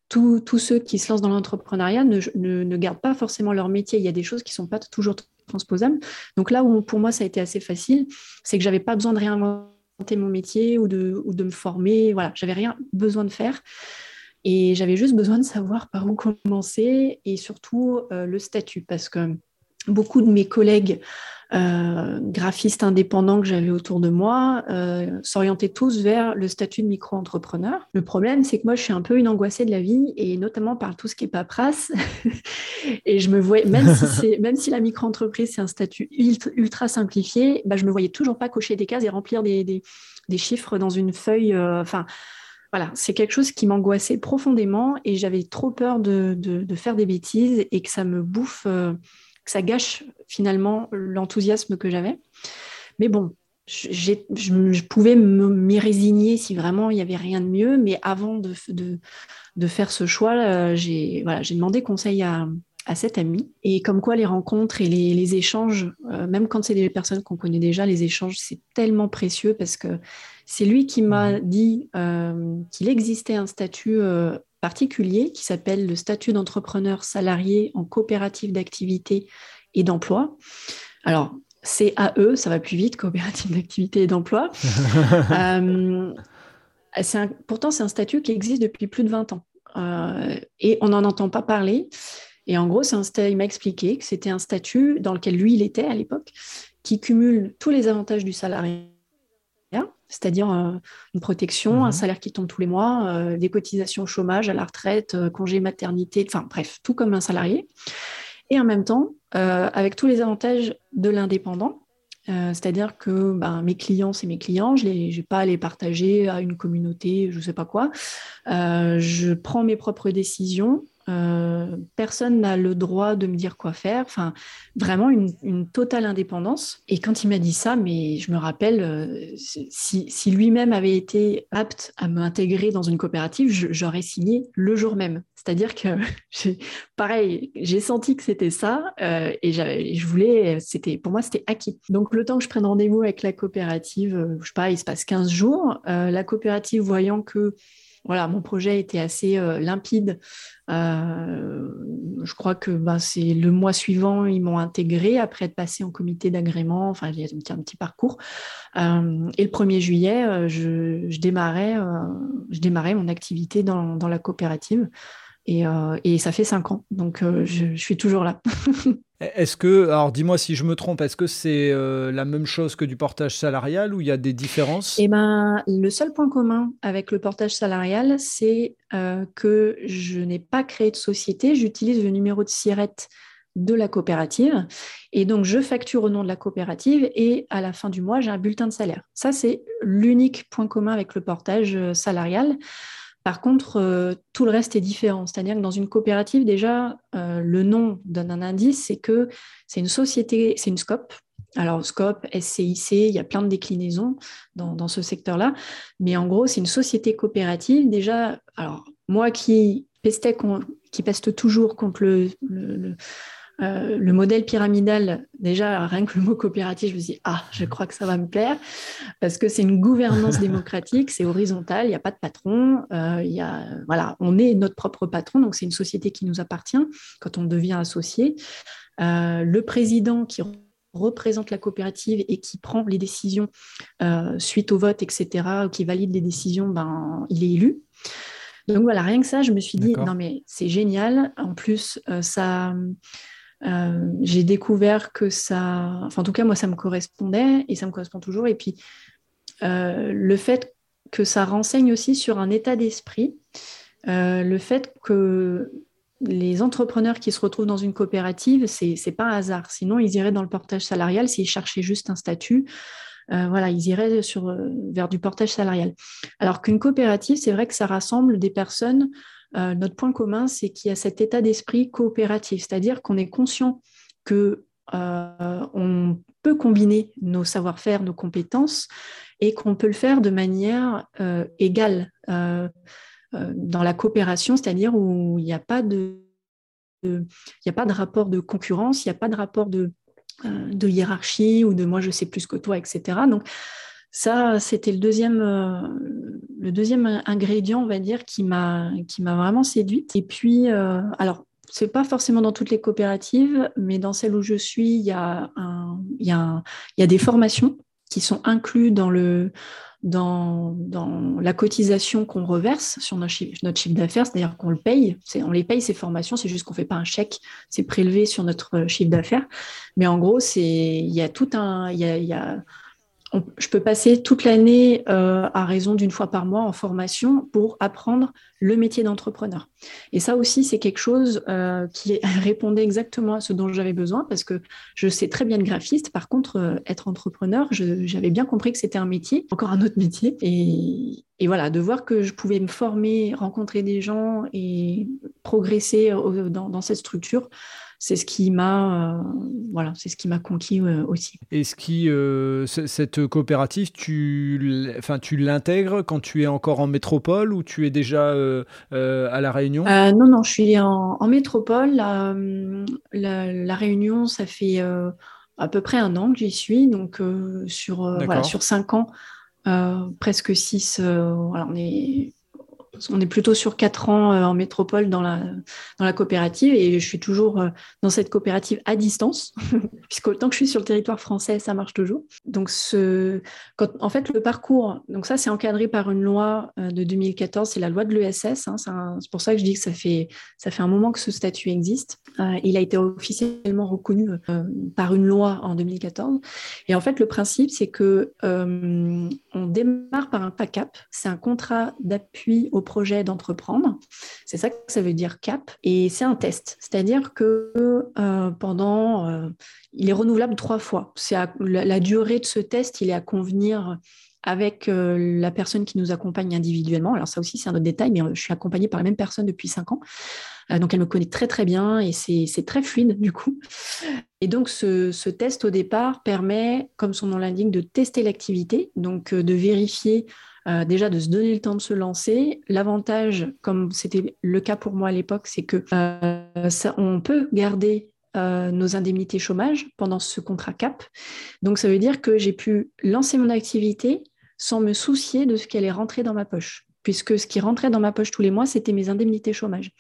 tous ceux qui se lancent dans l'entrepreneuriat ne, ne, gardent pas forcément leur métier. Il y a des choses qui sont pas toujours transposables. Donc là où pour moi ça a été assez facile, c'est que j'avais pas besoin de réinventer mon métier ou de, ou de me former. Voilà, j'avais rien besoin de faire. Et j'avais juste besoin de savoir par où commencer et surtout euh, le statut parce que beaucoup de mes collègues euh, graphistes indépendants que j'avais autour de moi euh, s'orientaient tous vers le statut de micro-entrepreneur. Le problème, c'est que moi, je suis un peu une angoissée de la vie et notamment par tout ce qui est paperasse. et je me voyais, même si, même si la micro-entreprise, c'est un statut ultra, simplifié, bah, je me voyais toujours pas cocher des cases et remplir des, des, des chiffres dans une feuille. Enfin, voilà, c'est quelque chose qui m'angoissait profondément et j'avais trop peur de, faire des bêtises et que ça me bouffe, euh, que ça gâche finalement l'enthousiasme que j'avais. Mais bon, je, pouvais m'y résigner si vraiment il n'y avait rien de mieux, mais avant de, de faire ce choix, euh, j'ai voilà, demandé conseil à, à cet ami. Et comme quoi les rencontres et les, échanges, euh, même quand c'est des personnes qu'on connaît déjà, les échanges, c'est tellement précieux parce que c'est lui qui m'a mhm. dit euh, qu'il existait un statut euh, particulier qui s'appelle le statut d'entrepreneur salarié en coopérative d'activité et d'emploi. Alors, CAE, ça va plus vite, coopérative d'activité et d'emploi. pourtant, c'est un statut qui existe depuis plus de 20 ans. Et on n'en entend pas parler. Et en gros, il m'a expliqué que c'était un statut dans lequel lui, il était à l'époque, qui cumule tous les avantages du salarié c'est-à-dire euh, une protection, un mhm. salaire qui tombe tous les mois, euh, des cotisations au chômage, à la retraite, euh, congé maternité, enfin bref, tout comme un salarié. Et en même temps, avec tous les avantages de l'indépendant, c'est-à-dire que ben, mes clients, c'est mes clients, je n'ai pas à les partager à une communauté, je ne sais pas quoi. je prends mes propres décisions, euh, personne n'a le droit de me dire quoi faire. Enfin, vraiment une, totale indépendance. Et quand il m'a dit ça, mais je me rappelle, euh, si, lui-même avait été apte à m'intégrer dans une coopérative, j'aurais signé le jour même. C'est-à-dire que, pareil, j'ai senti que c'était ça euh, et je voulais, c'était pour moi, c'était acquis. Donc, le temps que je prenne rendez-vous avec la coopérative, je sais pas, il se passe 15 jours. la coopérative, voyant que voilà, mon projet était assez limpide. je crois que ben, c'est le mois suivant, ils m'ont intégré après être passé en comité d'agrément. Enfin, il y a un petit, parcours. et le 1er juillet, je, démarrais, mon activité dans la coopérative. Et, et, ça fait cinq ans, donc je, je suis toujours là. Est-ce que, alors dis-moi si je me trompe, est-ce que c'est euh, la même chose que du portage salarial ou il y a des différences? Eh ben, le seul point commun avec le portage salarial, c'est euh, que je n'ai pas créé de société, j'utilise le numéro de SIRET de la coopérative et donc je facture au nom de la coopérative et à la fin du mois, j'ai un bulletin de salaire. Ça, c'est l'unique point commun avec le portage euh, salarial. Par contre, euh, tout le reste est différent. C'est-à-dire que dans une coopérative, déjà, euh, le nom donne un indice, c'est que c'est une société, c'est une SCOP. Alors, SCOP, SCIC, il y a plein de déclinaisons dans, ce secteur-là. Mais en gros, c'est une société coopérative. Déjà, alors, moi qui peste toujours contre le euh, le modèle pyramidal, déjà, rien que le mot coopératif, je me dis, ah, je crois que ça va me plaire, parce que c'est une gouvernance démocratique, c'est horizontal, il n'y a pas de patron, euh, y a, voilà, on est notre propre patron, donc c'est une société qui nous appartient quand on devient associé. Euh, le président qui représente la coopérative et qui prend les décisions suite au vote, etc., qui valide les décisions, ben, il est élu. Donc voilà, rien que ça, je me suis dit, non mais c'est génial. En plus, ça, euh, j'ai découvert que ça, enfin en tout cas moi ça me correspondait et ça me correspond toujours. Et puis euh, le fait que ça renseigne aussi sur un état d'esprit, euh, le fait que les entrepreneurs qui se retrouvent dans une coopérative, c'est n'est pas un hasard. Sinon ils iraient dans le portage salarial s'ils cherchaient juste un statut. voilà, ils iraient sur, vers du portage salarial. Alors qu'une coopérative, c'est vrai que ça rassemble des personnes euh, notre point commun, c'est qu'il y a cet état d'esprit coopératif, c'est-à-dire qu'on est conscient que euh, on peut combiner nos savoir-faire, nos compétences, et qu'on peut le faire de manière euh, égale dans la coopération, c'est-à-dire où il n'y a pas de il a pas de rapport de concurrence, il n'y a pas de rapport de, de, hiérarchie ou de moi je sais plus que toi, etc. Donc ça, c'était le deuxième, euh, le deuxième ingrédient, on va dire, qui m'a, vraiment séduite. Et puis, euh, alors, c'est pas forcément dans toutes les coopératives, mais dans celle où je suis, il y a, y y a des formations qui sont incluses dans le, dans, dans, la cotisation qu'on reverse sur notre chiffre, d'affaires, c'est-à-dire qu'on le paye. On les paye ces formations, c'est juste qu'on ne fait pas un chèque, c'est prélevé sur notre chiffre d'affaires. Mais en gros, il y a tout un, y a je peux passer toute l'année euh, à raison d'une fois par mois en formation pour apprendre le métier d'entrepreneur. Et ça aussi, c'est quelque chose euh, qui répondait exactement à ce dont j'avais besoin parce que je sais très bien le graphiste. Par contre, euh, être entrepreneur, j'avais bien compris que c'était un métier, encore un autre métier. Et, voilà, de voir que je pouvais me former, rencontrer des gens et progresser dans cette structure, c'est ce qui m'a euh, voilà, c'est ce qui m'a conquis euh, aussi. Et ce qui euh, cette coopérative, tu enfin tu l'intègres quand tu es encore en métropole ou tu es déjà à la Réunion? Non non, je suis en, métropole. La, la, Réunion, ça fait à peu près un an que j'y suis, donc sur voilà, sur cinq ans, presque six. voilà, on est on est plutôt sur quatre ans euh, en métropole dans la, dans la coopérative et je suis toujours euh, dans cette coopérative à distance, puisque tant que je suis sur le territoire français, ça marche toujours. Donc, en fait, le parcours, donc ça, c'est encadré par une loi euh, de 2014, c'est la loi de l'ESS. Hein, c'est pour ça que je dis que ça fait, ça fait un moment que ce statut existe. il a été officiellement reconnu par une loi en 2014. Et en fait, le principe, c'est que on démarre par un PACAP, c'est un contrat d'appui au projet d'entreprendre. C'est ça que ça veut dire CAP. Et c'est un test. C'est-à-dire que euh, pendant... Euh, il est renouvelable trois fois. C'est la, durée de ce test, il est à convenir avec euh, la personne qui nous accompagne individuellement. Alors ça aussi, c'est un autre détail, mais je suis accompagnée par la même personne depuis cinq ans. donc elle me connaît très très bien et c'est très fluide du coup. Et donc ce, ce, test au départ permet, comme son nom l'indique, de tester l'activité, donc de vérifier euh, déjà de se donner le temps de se lancer. L'avantage, comme c'était le cas pour moi à l'époque, c'est que euh, ça, on peut garder euh, nos indemnités chômage pendant ce contrat CAP. Donc ça veut dire que j'ai pu lancer mon activité sans me soucier de ce qu'elle est rentrée dans ma poche. Puisque ce qui rentrait dans ma poche tous les mois, c'était mes indemnités chômage.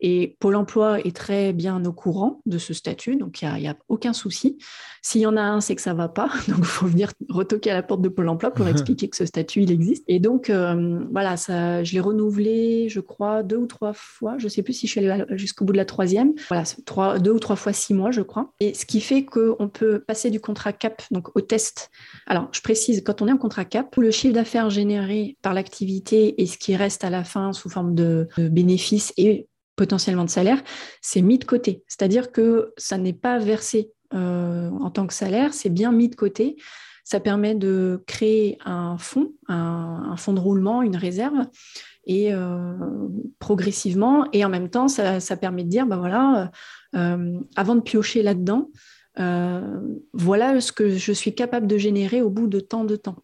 Et Pôle emploi est très bien au courant de ce statut, donc il n'y a, aucun souci. S'il y en a un, c'est que ça ne va pas, donc il faut venir retoquer à la porte de Pôle emploi pour expliquer que ce statut, il existe. Et donc, euh, voilà, ça, je l'ai renouvelé, je crois, deux ou trois fois. Je ne sais plus si je suis allée jusqu'au bout de la troisième. Voilà, trois, deux ou trois fois six mois, je crois. Et ce qui fait qu'on peut passer du contrat CAP, donc au test. Alors, je précise, quand on est en contrat CAP, le chiffre d'affaires généré par l'activité et ce qui reste à la fin sous forme de, bénéfices et potentiellement de salaire, c'est mis de côté. C'est-à-dire que ça n'est pas versé euh, en tant que salaire, c'est bien mis de côté. Ça permet de créer un fonds, un, fonds de roulement, une réserve, et euh, progressivement, et en même temps, ça, permet de dire, ben voilà, euh, avant de piocher là-dedans, voilà ce que je suis capable de générer au bout de tant de temps.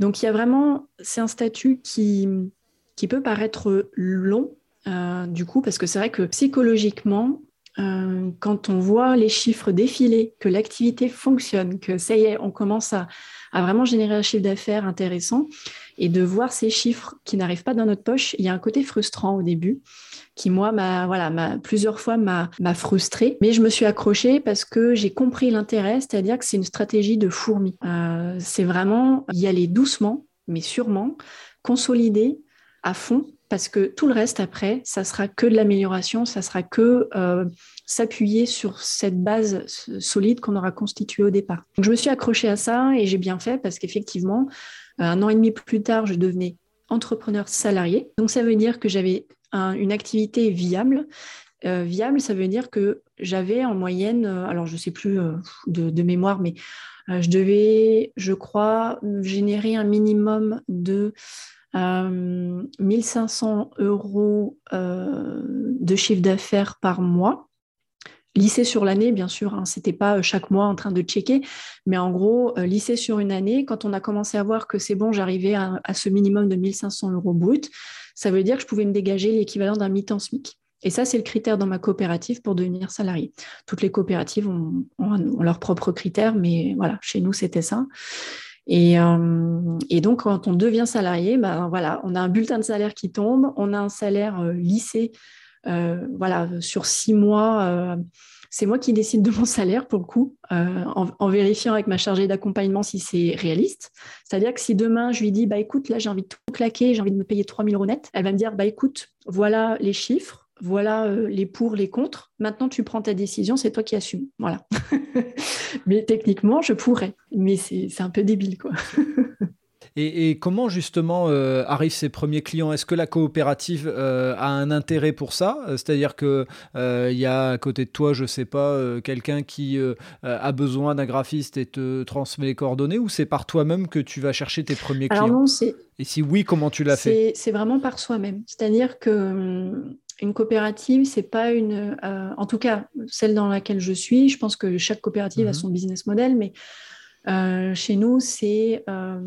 Donc il y a vraiment, c'est un statut qui, qui peut paraître long, euh, du coup, parce que c'est vrai que psychologiquement, euh, quand on voit les chiffres défiler, que l'activité fonctionne, que ça y est, on commence à, vraiment générer un chiffre d'affaires intéressant, et de voir ces chiffres qui n'arrivent pas dans notre poche, il y a un côté frustrant au début, qui moi, m'a, voilà, plusieurs fois m'a, frustré, mais je me suis accrochée parce que j'ai compris l'intérêt, c'est-à-dire que c'est une stratégie de fourmi. Euh, c'est vraiment y aller doucement, mais sûrement, consolider à fond parce que tout le reste après, ça sera que de l'amélioration, ça sera que euh, s'appuyer sur cette base solide qu'on aura constituée au départ. Donc, je me suis accrochée à ça et j'ai bien fait parce qu'effectivement, euh, un an et demi plus tard, je devenais entrepreneur salarié. Donc ça veut dire que j'avais une activité viable. Euh, viable, ça veut dire que j'avais en moyenne, alors je sais plus de, mémoire, mais je devais, je crois, générer un minimum de 1500 euh, euros euh, de chiffre d'affaires par mois. Lycée sur l'année, bien sûr, hein, ce n'était pas euh, chaque mois en train de checker, mais en gros, lycée sur une année, quand on a commencé à voir que c'est bon, j'arrivais à, ce minimum de 1500 euros brut, ça veut dire que je pouvais me dégager l'équivalent d'un mi-temps SMIC. Et ça, c'est le critère dans ma coopérative pour devenir salarié. Toutes les coopératives ont, ont leurs propres critères, mais voilà, chez nous, c'était ça. Euh, et, donc, quand on devient salarié, ben, voilà, on a un bulletin de salaire qui tombe, on a un salaire euh, lissé euh, voilà, sur six mois. c'est moi qui décide de mon salaire pour le coup, en, vérifiant avec ma chargée d'accompagnement si c'est réaliste. C'est-à-dire que si demain je lui dis, bah écoute, là j'ai envie de tout claquer, j'ai envie de me payer 3000 euros net, elle va me dire, bah écoute, voilà les chiffres, voilà euh, les pour, les contre. Maintenant, tu prends ta décision, c'est toi qui assumes. Voilà. mais techniquement, je pourrais. Mais c'est un peu débile, quoi. Et, comment justement euh, arrivent ces premiers clients? Est-ce que la coopérative euh, a un intérêt pour ça? C'est-à-dire qu'il il y a à côté de toi, je ne sais pas, quelqu'un qui a besoin d'un graphiste et te transmet les coordonnées? Ou c'est par toi-même que tu vas chercher tes premiers clients? non, Et si oui, comment tu l'as fait? C'est vraiment par soi-même. C'est-à-dire que hum, une coopérative, c'est pas une. Euh, en tout cas, celle dans laquelle je suis, je pense que chaque coopérative a mhm. son business model, mais euh, chez nous, c'est euh,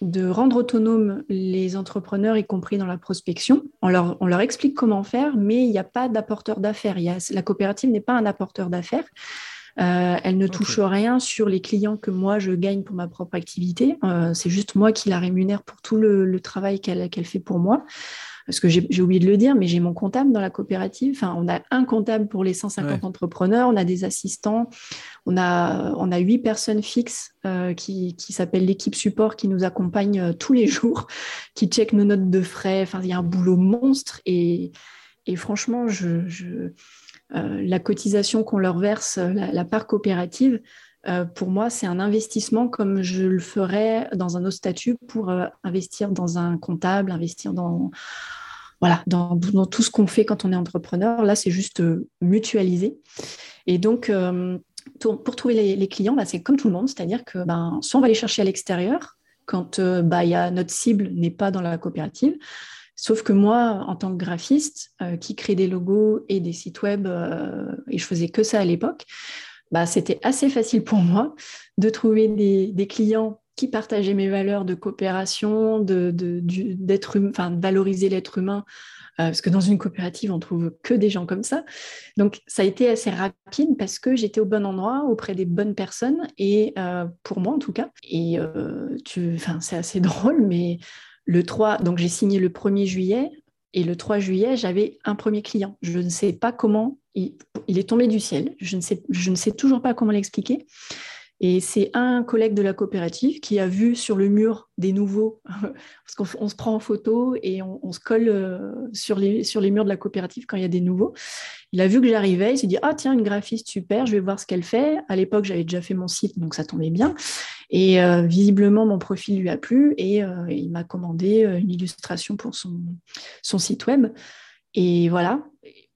de rendre autonomes les entrepreneurs, y compris dans la prospection. On leur, on leur explique comment faire, mais il n'y a pas d'apporteur d'affaires. La coopérative n'est pas un apporteur d'affaires. elle ne touche rien sur les clients que moi je gagne pour ma propre activité. c'est juste moi qui la rémunère pour tout le, travail qu'elle fait pour moi parce que j'ai oublié de le dire, mais j'ai mon comptable dans la coopérative. Enfin, on a un comptable pour les 150 entrepreneurs, on a des assistants, on a, on a huit personnes fixes euh, qui, qui s'appellent l'équipe support qui nous accompagne euh, tous les jours, qui check nos notes de frais. Enfin, il y a un boulot monstre et, et franchement, je, je euh, la cotisation qu'on leur verse, la, part coopérative, pour moi, c'est un investissement comme je le ferais dans un autre statut pour investir dans un comptable, investir dans, voilà, dans, tout ce qu'on fait quand on est entrepreneur. Là, c'est juste euh, mutualiser. Et donc, euh, pour trouver les, clients, bah, c'est comme tout le monde, c'est-à-dire que ben, soit on va les chercher à l'extérieur, quand euh, bah, y a, notre cible n'est pas dans la coopérative. Sauf que moi, en tant que graphiste, qui crée des logos et des sites web, et je faisais que ça à l'époque, bah, c'était assez facile pour moi de trouver des, clients qui partageait mes valeurs de coopération, de, d'être, hum, enfin, valoriser l'être humain, euh, parce que dans une coopérative, on trouve que des gens comme ça. Donc, ça a été assez rapide parce que j'étais au bon endroit, auprès des bonnes personnes, et euh, pour moi en tout cas. Et euh, tu, c'est assez drôle, mais Le 3, donc j'ai signé le 1er juillet. Et le 3 juillet, j'avais un premier client. Je ne sais pas comment, il, est tombé du ciel. Je ne, sais, je ne sais toujours pas comment l'expliquer. Et c'est un collègue de la coopérative qui a vu sur le mur des nouveaux, parce qu'on se prend en photo et on, se colle euh, sur les, sur les murs de la coopérative quand il y a des nouveaux. Il a vu que j'arrivais, il s'est dit Ah, tiens, une graphiste super, je vais voir ce qu'elle fait. À l'époque, j'avais déjà fait mon site, donc ça tombait bien. Et euh, visiblement, mon profil lui a plu et euh, il m'a commandé une illustration pour son, son site web. Et voilà.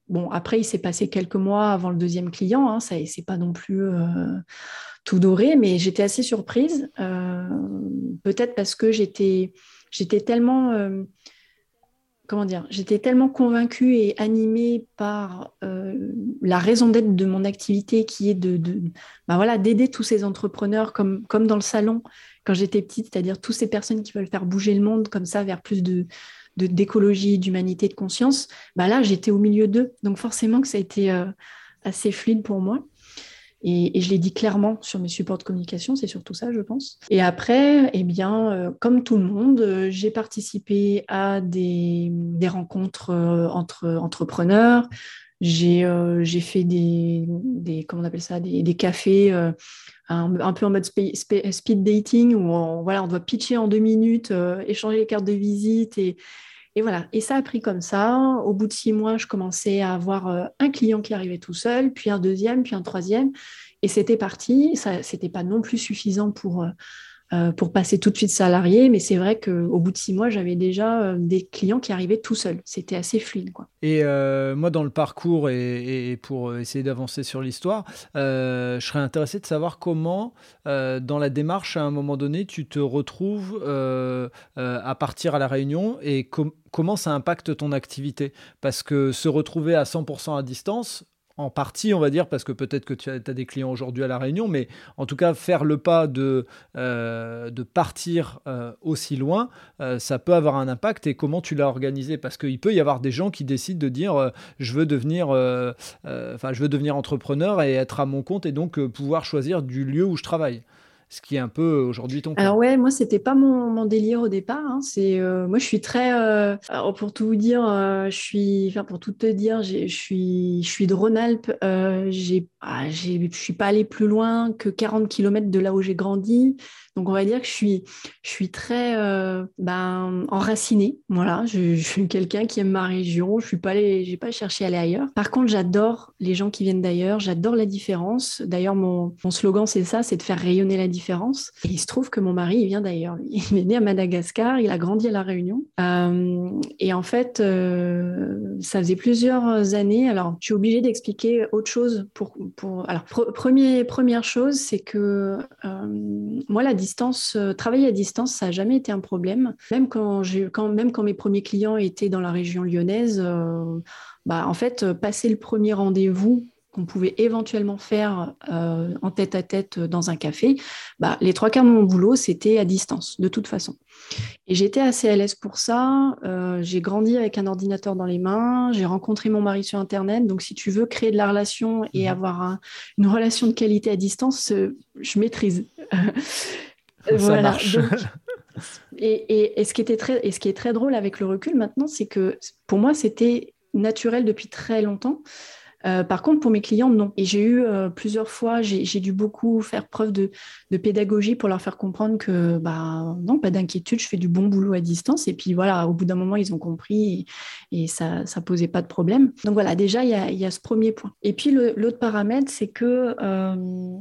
Bon, après, il s'est passé quelques mois avant le deuxième client. Hein, ça, c'est pas non plus tout doré, mais j'étais assez surprise, euh, peut-être parce que j'étais, j'étais tellement, euh, comment dire, j'étais tellement convaincue et animée par euh, la raison d'être de mon activité, qui est de, voilà, d'aider tous ces entrepreneurs, comme, dans le salon quand j'étais petite, c'est-à-dire toutes ces personnes qui veulent faire bouger le monde comme ça vers plus d'écologie, d'humanité, de conscience. Bah là, j'étais au milieu d'eux, donc forcément que ça a été assez fluide pour moi. Et, je l'ai dit clairement sur mes supports de communication, c'est surtout ça, je pense. Et après, eh bien, euh, comme tout le monde, euh, j'ai participé à des, rencontres euh, entre entrepreneurs. J'ai fait des, comment on appelle ça, des, cafés un, peu en mode speed dating où on, voilà, on doit pitcher en deux minutes, échanger les cartes de visite et, et voilà, et ça a pris comme ça. Au bout de six mois, je commençais à avoir euh, un client qui arrivait tout seul, puis un deuxième, puis un troisième. Et c'était parti. Ce n'était pas non plus suffisant pour, euh, pour passer tout de suite salarié, mais c'est vrai qu'au bout de six mois, j'avais déjà euh, des clients qui arrivaient tout seuls. C'était assez fluide. Quoi. Et euh, moi, dans le parcours et, pour essayer d'avancer sur l'histoire, je serais intéressé de savoir comment, dans la démarche, à un moment donné, tu te retrouves à partir à la réunion et comment ça impacte ton activité? Parce que se retrouver à 100% à distance, en partie, on va dire, parce que peut-être que tu as, des clients aujourd'hui à La Réunion, mais en tout cas, faire le pas de, euh, partir euh, aussi loin, euh, ça peut avoir un impact. Et comment tu l'as organisé? Parce qu'il peut y avoir des gens qui décident de dire je, veux devenir, je veux devenir entrepreneur et être à mon compte et donc pouvoir choisir du lieu où je travaille ce qui est un peu aujourd'hui ton cas. Alors ouais, moi c'était pas mon, délire au départ. Hein. C'est euh, moi je suis très, euh, alors pour tout vous dire, euh, je suis, enfin pour tout te dire, je suis, je suis de Rhône-Alpes. j'ai, ah, je suis pas allée plus loin que 40 km de là où j'ai grandi. Donc on va dire que je suis, je suis très euh, ben, enracinée. Voilà, je, suis quelqu'un qui aime ma région. Je suis pas j'ai pas cherché à aller ailleurs. Par contre, j'adore les gens qui viennent d'ailleurs. J'adore la différence. D'ailleurs, mon, slogan c'est ça, c'est de faire rayonner la différence. Et il se trouve que mon mari, il vient d'ailleurs. Il est né à Madagascar. Il a grandi à la Réunion. Euh, et en fait, euh, ça faisait plusieurs années. Alors, je suis obligée d'expliquer autre chose pour, alors première chose, c'est que moi la distance, euh, travailler à distance, ça n'a jamais été un problème. Même quand, quand, même quand mes premiers clients étaient dans la région lyonnaise, euh, bah, en fait, euh, passer le premier rendez-vous qu'on pouvait éventuellement faire en tête à tête dans un café, bah, les trois quarts de mon boulot, c'était à distance, de toute façon. Et j'étais assez à l'aise pour ça. j'ai grandi avec un ordinateur dans les mains, j'ai rencontré mon mari sur Internet. Donc, si tu veux créer de la relation et mmh. avoir une relation de qualité à distance, je maîtrise. voilà. et, ce qui était très, et ce qui est très drôle avec le recul maintenant, c'est que pour moi, c'était naturel depuis très longtemps. Euh, par contre, pour mes clients, non. Et j'ai eu euh, plusieurs fois, j'ai dû beaucoup faire preuve de, pédagogie pour leur faire comprendre que, bah, non, pas d'inquiétude, je fais du bon boulot à distance. Et puis voilà, au bout d'un moment, ils ont compris et, ça ne posait pas de problème. Donc voilà, déjà, il y a, ce premier point. Et puis l'autre paramètre, c'est que euh,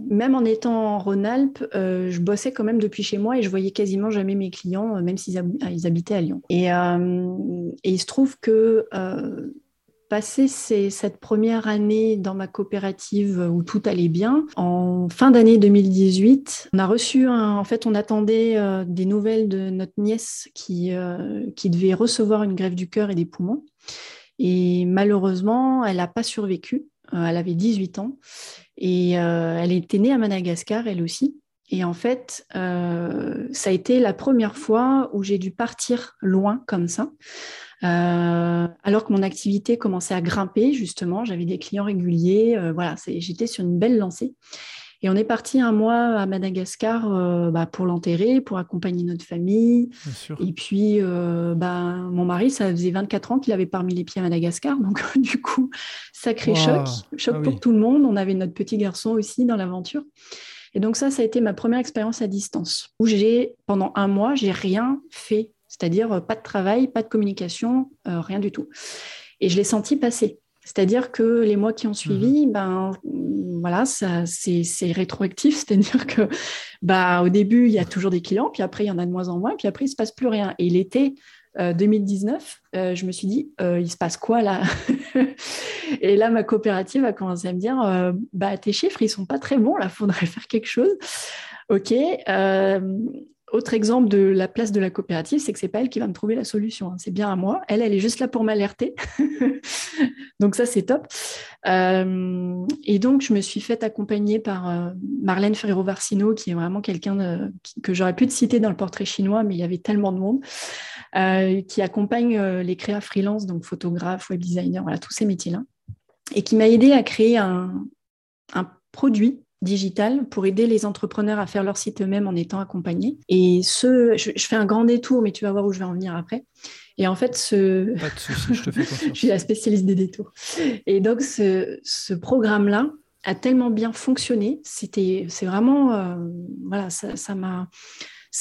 même en étant en Rhône-Alpes, je bossais quand même depuis chez moi et je voyais quasiment jamais mes clients, même s'ils habitaient à Lyon. Et, et, il se trouve que passé cette première année dans ma coopérative où tout allait bien, en fin d'année 2018, on a reçu, en fait, on attendait euh, des nouvelles de notre nièce qui, euh, qui devait recevoir une grève du cœur et des poumons. Et malheureusement, elle n'a pas survécu. Euh, elle avait 18 ans et elle était née à Madagascar, elle aussi. Et en fait, ça a été la première fois où j'ai dû partir loin comme ça. Euh, alors que mon activité commençait à grimper, justement, j'avais des clients réguliers, euh, voilà, j'étais sur une belle lancée. Et on est parti un mois à Madagascar euh, bah, pour l'enterrer, pour accompagner notre famille. Et puis, bah, mon mari, ça faisait 24 ans qu'il avait parmi les pieds à Madagascar. Donc, du coup, sacré choc. Choc ah pour tout le monde. On avait notre petit garçon aussi dans l'aventure. Et donc, ça, ça a été ma première expérience à distance, où j'ai, pendant un mois, j'ai rien fait. C'est-à-dire, euh, pas de travail, pas de communication, rien du tout. Et je l'ai senti passer. C'est-à-dire que les mois qui ont suivi, mhm. ben voilà, c'est rétroactif, c'est-à-dire que bah au début il y a toujours des clients, puis après il y en a de moins en moins, puis après il se passe plus rien. Et l'été 2019, euh, euh, je me suis dit euh, il se passe quoi là? Et là ma coopérative a commencé à me dire bah tes chiffres ils sont pas très bons, là faudrait faire quelque chose. Ok, autre exemple de la place de la coopérative, c'est que c'est pas elle qui va me trouver la solution. Hein. C'est bien à moi. Elle, elle est juste là pour m'alerter. donc ça, c'est top. Euh, et donc, je me suis faite accompagner par euh, Marlène Ferrero-Varsino, qui est vraiment quelqu'un que j'aurais pu te citer dans le portrait chinois, mais il y avait tellement de monde, euh, qui accompagne les créas freelance, donc photographes, web designers, voilà, tous ces métiers-là, et qui m'a aidé à créer un produit digital pour aider les entrepreneurs à faire leur site eux-mêmes en étant accompagnés. Et ce, je, fais un grand détour, mais tu vas voir où je vais en venir après. Et en fait, ce... Pas de souci, je te fais confiance. je suis la spécialiste des détours. Et donc, ce, ce programme-là a tellement bien fonctionné. C'était, c'est vraiment, euh, voilà, ça m'a ça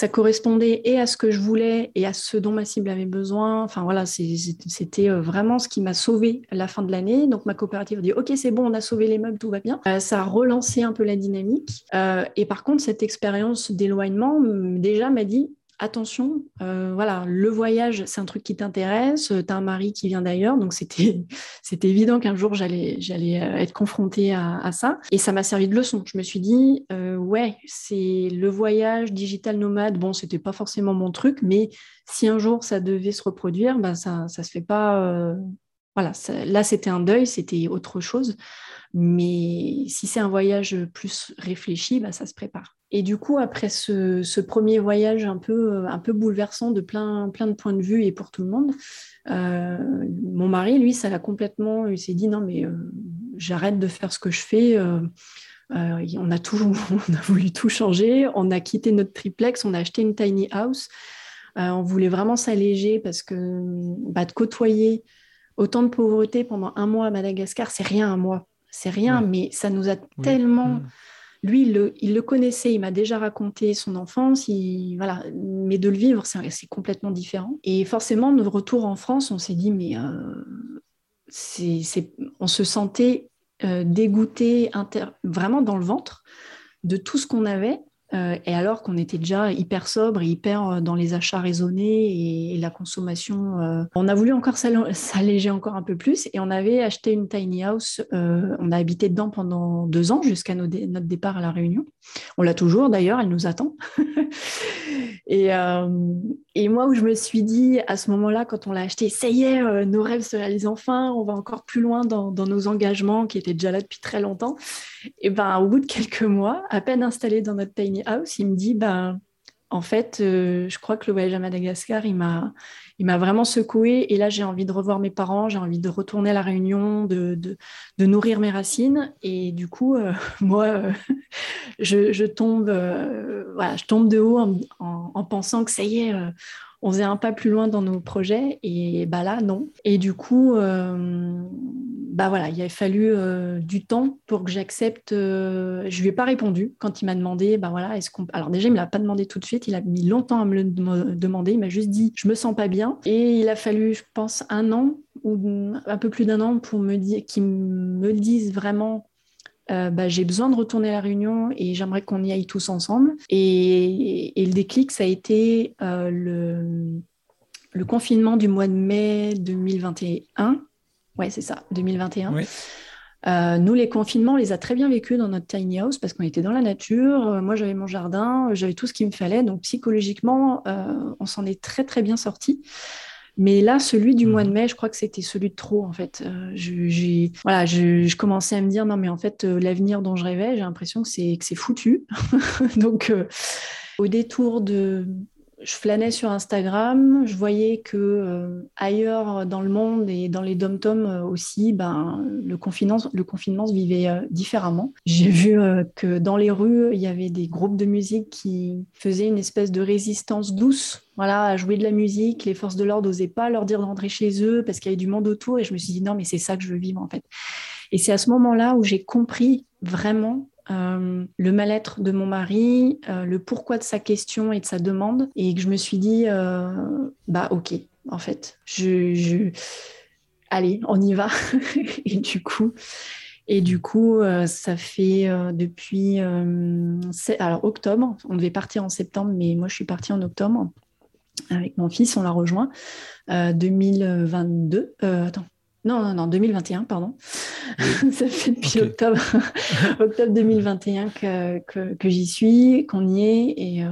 correspondait et à ce que je voulais et à ce dont ma cible avait besoin. Enfin voilà, c'était euh, vraiment ce qui m'a sauvé la fin de l'année. Donc ma coopérative a dit ok c'est bon, on a sauvé les meubles, tout va bien. Euh, ça a relancé un peu la dynamique. Euh, et par contre cette expérience d'éloignement déjà m'a dit attention, euh, voilà, le voyage, c'est un truc qui t'intéresse, tu as un mari qui vient d'ailleurs, donc c'était, évident qu'un jour j'allais, euh, être confrontée à, ça. Et ça m'a servi de leçon. Je me suis dit, euh, ouais, c'est le voyage digital nomade, bon, c'était pas forcément mon truc, mais si un jour ça devait se reproduire, ben ça, ça se fait pas. voilà, là c'était un deuil, c'était autre chose. Mais si c'est un voyage plus réfléchi, ben, ça se prépare. Et du coup, après ce, premier voyage un peu, euh, un peu bouleversant de plein, plein de points de vue et pour tout le monde, euh, mon mari, lui, ça l'a complètement. Il s'est dit non, mais euh, j'arrête de faire ce que je fais. on a tout, on a voulu tout changer. On a quitté notre triplex, on a acheté une tiny house. on voulait vraiment s'alléger parce que bah, de côtoyer autant de pauvreté pendant un mois à Madagascar, c'est rien un mois. C'est rien, mais ça nous a tellement. Mm lui, il le, connaissait, il m'a déjà raconté son enfance, voilà, mais de le vivre, c'est complètement différent. Et forcément, de retour en France, on s'est dit, mais euh, on se sentait euh, dégoûté, vraiment dans le ventre de tout ce qu'on avait. Euh, et alors qu'on était déjà hyper sobre et hyper euh, dans les achats raisonnés et, la consommation, euh, on a voulu encore s'alléger encore un peu plus et on avait acheté une tiny house. on a habité dedans pendant deux ans jusqu'à notre départ à la Réunion. On l'a toujours d'ailleurs, elle nous attend. et, moi, où je me suis dit à ce moment-là, quand on l'a acheté, ça y est, nos rêves se réalisent enfin, on va encore plus loin dans, dans nos engagements qui étaient déjà là depuis très longtemps. Et ben, au bout de quelques mois, à peine installé dans notre tiny house, il me dit ben, en fait, euh, je crois que le voyage à Madagascar, il m'a, il m'a vraiment secoué. Et là, j'ai envie de revoir mes parents, j'ai envie de retourner à la Réunion, de, nourrir mes racines. Et du coup, euh, moi, euh, je, tombe, voilà, je tombe de haut en, pensant que ça y est, on faisait un pas plus loin dans nos projets. Et bah là, non. Et du coup, bah voilà, il a fallu euh, du temps pour que j'accepte. Euh, je lui ai pas répondu quand il m'a demandé, bah voilà, est-ce qu'on. Alors déjà, il me l'a pas demandé tout de suite. Il a mis longtemps à me le demander. Il m'a juste dit, je me sens pas bien. Et il a fallu, je pense, un an ou un peu plus d'un an pour me dire, qu'il me dise vraiment. Euh, bah, j'ai besoin de retourner à la Réunion et j'aimerais qu'on y aille tous ensemble. Et, et, le déclic, ça a été le, le confinement du mois de mai 2021 Ouais, c'est ça, 2021. Euh, nous, les confinements, on les a très bien vécus dans notre tiny house parce qu'on était dans la nature. Euh, moi, j'avais mon jardin, j'avais tout ce qu'il me fallait. Donc, psychologiquement, euh, on s'en est très, très bien sorti. Mais là, celui du mois de mhm. mai, je crois que c'était celui de trop, en fait. je, voilà, je, je, commençais à me dire, non, mais en fait, l'avenir dont je rêvais, j'ai l'impression que c'est foutu. donc, au détour de, je flânais sur Instagram, je voyais que euh, ailleurs dans le monde et dans les dom-toms aussi, ben, le, confinement, le confinement se vivait différemment. J'ai vu que dans les rues, il y avait des groupes de musique qui faisaient une espèce de résistance douce voilà, à jouer de la musique. Les forces de l'ordre n'osaient pas leur dire d'entrer chez eux parce qu'il y avait du monde autour. Et je me suis dit, non, mais c'est ça que je veux vivre, en fait. Et c'est à ce moment-là où j'ai compris vraiment euh, le mal-être de mon mari, euh, le pourquoi de sa question et de sa demande, et que je me suis dit, euh, bah ok, en fait, je, allez, on y va. et du coup, et du coup, ça fait depuis alors octobre. On devait partir en septembre, mais moi je suis partie en octobre avec mon fils. On l'a rejoint 2022. attends, non, non, non, 2021, pardon. ça fait depuis octobre, octobre 2021 que, que, j'y suis, qu'on y est. Et, euh,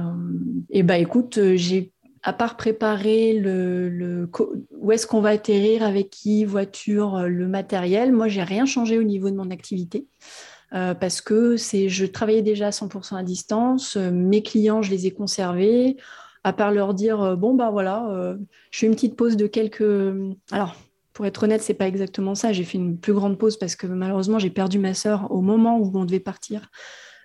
et bah écoute, j'ai à part préparer le, le où est-ce qu'on va atterrir, avec qui, voiture, euh, le matériel, moi j'ai rien changé au niveau de mon activité. Euh, parce que c'est, je travaillais déjà à 100% à distance, mes clients, je les ai conservés, à part leur dire, bon, bah voilà, je fais une petite pause de quelques... Alors, pour être honnête, c'est pas exactement ça. J'ai fait une plus grande pause parce que malheureusement, j'ai perdu ma sœur au moment où on devait partir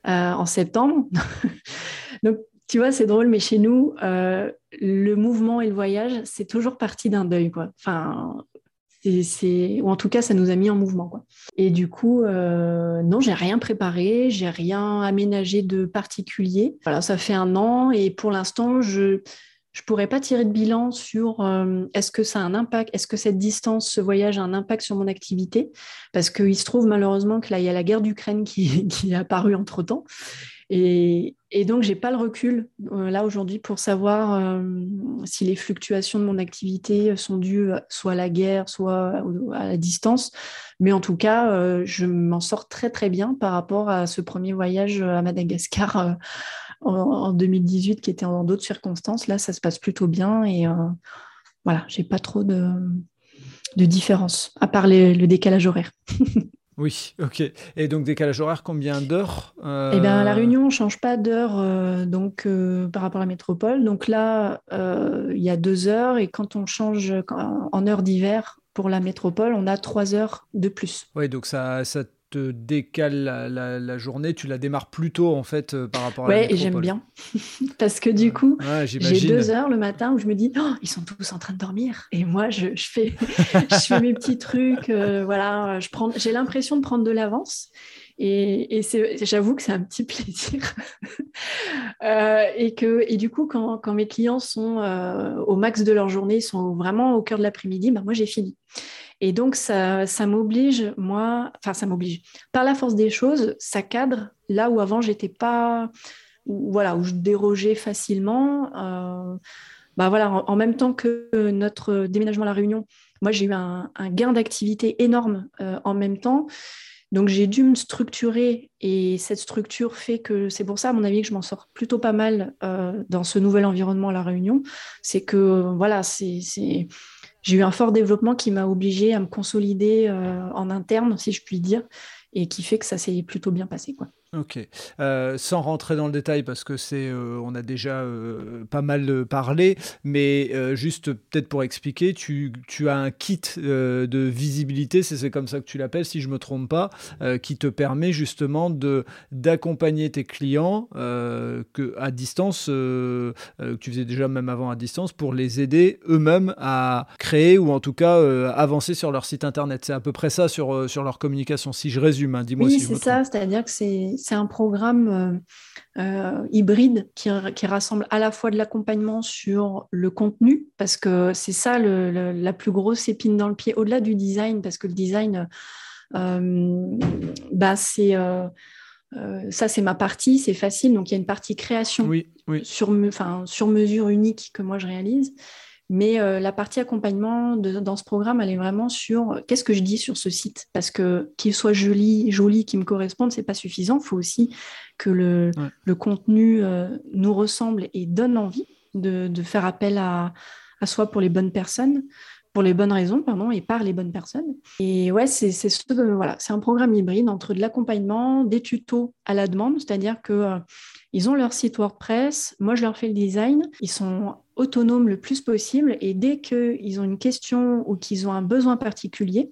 euh, en septembre. Donc, tu vois, c'est drôle, mais chez nous, euh, le mouvement et le voyage, c'est toujours parti d'un deuil, quoi. Enfin, ou en tout cas, ça nous a mis en mouvement, quoi. Et du coup, euh, non, j'ai rien préparé, j'ai rien aménagé de particulier. Voilà, ça fait un an et pour l'instant, je je pourrais pas tirer de bilan sur euh, est-ce que ça a un impact, est-ce que cette distance, ce voyage a un impact sur mon activité, parce qu'il se trouve malheureusement que là, il y a la guerre d'Ukraine qui, est apparue entre-temps. Et, et donc, j'ai pas le recul euh, là aujourd'hui pour savoir euh, si les fluctuations de mon activité sont dues soit à la guerre, soit à la distance. Mais en tout cas, je m'en sors très très bien par rapport à ce premier voyage à Madagascar en, 2018 qui était en d'autres circonstances. Là, ça se passe plutôt bien et euh, voilà, j'ai pas trop de, de différence, à part le décalage horaire. Oui, ok. Et donc décalage horaire, combien d'heures euh... Eh bien, la Réunion, on change pas d'heure euh, donc euh, par rapport à la métropole. Donc là, il y a deux heures et quand on change en heure d'hiver pour la métropole, on a trois heures de plus. Oui, donc ça, ça te décale la, journée, tu la démarres plus tôt en fait euh, par rapport à ouais, j'aime bien. Parce que du coup, j'ai deux heures le matin où je me dis, oh, ils sont tous en train de dormir. Et moi, je, fais, je fais mes petits trucs. Euh, voilà, je prends, j'ai l'impression de prendre de l'avance. Et, et j'avoue que c'est un petit plaisir. euh, et, que, et du coup, quand, quand mes clients sont au max de leur journée, sont vraiment au cœur de l'après-midi, bah, moi, j'ai fini. Et donc, ça, m'oblige, moi, enfin, ça m'oblige. Par la force des choses, ça cadre là où avant, j'étais pas, voilà, où je dérogeais facilement. Euh, bah voilà, en, même temps que notre déménagement à La Réunion, moi, j'ai eu un, gain d'activité énorme euh, en même temps. Donc j'ai dû me structurer et cette structure fait que c'est pour ça, à mon avis, que je m'en sors plutôt pas mal euh, dans ce nouvel environnement à La Réunion. C'est que voilà, c'est j'ai eu un fort développement qui m'a obligé à me consolider euh, en interne, si je puis dire, et qui fait que ça s'est plutôt bien passé. Ok. Euh, sans rentrer dans le détail, parce que c'est, euh, on a déjà euh, pas mal parlé, mais juste peut-être pour expliquer, tu, tu, as un kit de visibilité, c'est comme ça que tu l'appelles, si je me trompe pas, qui te permet justement de d'accompagner tes clients que à distance, que tu faisais déjà même avant à distance, pour les aider eux-mêmes à créer ou en tout cas avancer sur leur site internet. C'est à peu près ça sur sur leur communication. Si je résume, hein, dis-moi oui, si c'est ça, c'est-à-dire que c'est c'est un programme euh, euh, hybride qui, rassemble à la fois de l'accompagnement sur le contenu, parce que c'est ça la plus grosse épine dans le pied, au-delà du design, parce que le design, euh, bah, c'est... ça, c'est ma partie, c'est facile. Donc, il y a une partie création Sur, sur mesure unique que moi je réalise. Mais euh, la partie accompagnement dans ce programme, elle est vraiment sur euh, qu'est-ce que je dis sur ce site? Parce que qu'il soit joli, joli, qui me corresponde, c'est pas suffisant. Il faut aussi que le, le contenu euh, nous ressemble et donne envie de, de faire appel à, à, soi pour les bonnes personnes, pour les bonnes raisons, pardon, et par les bonnes personnes. Et ouais, c'est voilà, c'est un programme hybride entre de l'accompagnement, des tutos à la demande, c'est-à-dire que Ils ont leur site WordPress, moi je leur fais le design, ils sont autonomes le plus possible et dès qu'ils ont une question ou qu'ils ont un besoin particulier,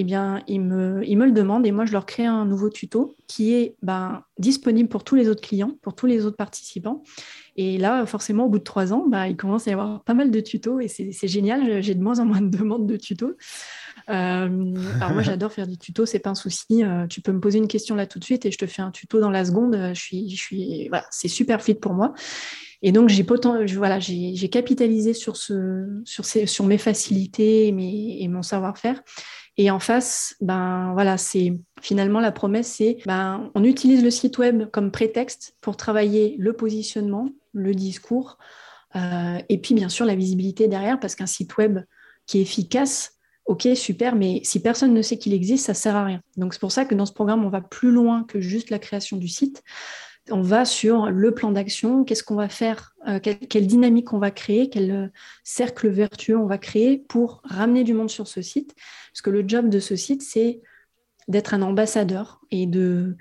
eh bien, ils me, ils me, le demandent et moi, je leur crée un nouveau tuto qui est ben, disponible pour tous les autres clients, pour tous les autres participants. Et là, forcément, au bout de trois ans, ben, il commence à y avoir pas mal de tutos et c'est génial. J'ai de moins en moins de demandes de tutos. Euh, alors moi, j'adore faire des tutos, c'est pas un souci. Euh, tu peux me poser une question là tout de suite et je te fais un tuto dans la seconde. Je suis, je suis, voilà, c'est super fluide pour moi. Et donc, j'ai voilà, j'ai capitalisé sur, ce, sur, ces, sur mes facilités et, mes, et mon savoir-faire. Et en face, ben voilà, c'est finalement la promesse, c'est ben on utilise le site web comme prétexte pour travailler le positionnement, le discours, euh, et puis bien sûr la visibilité derrière, parce qu'un site web qui est efficace, ok super, mais si personne ne sait qu'il existe, ça sert à rien. Donc c'est pour ça que dans ce programme, on va plus loin que juste la création du site on va sur le plan d'action, qu'est-ce qu'on va faire, euh, quelle, dynamique on va créer, quel euh, cercle vertueux on va créer pour ramener du monde sur ce site. Parce que le job de ce site, c'est d'être un ambassadeur et de,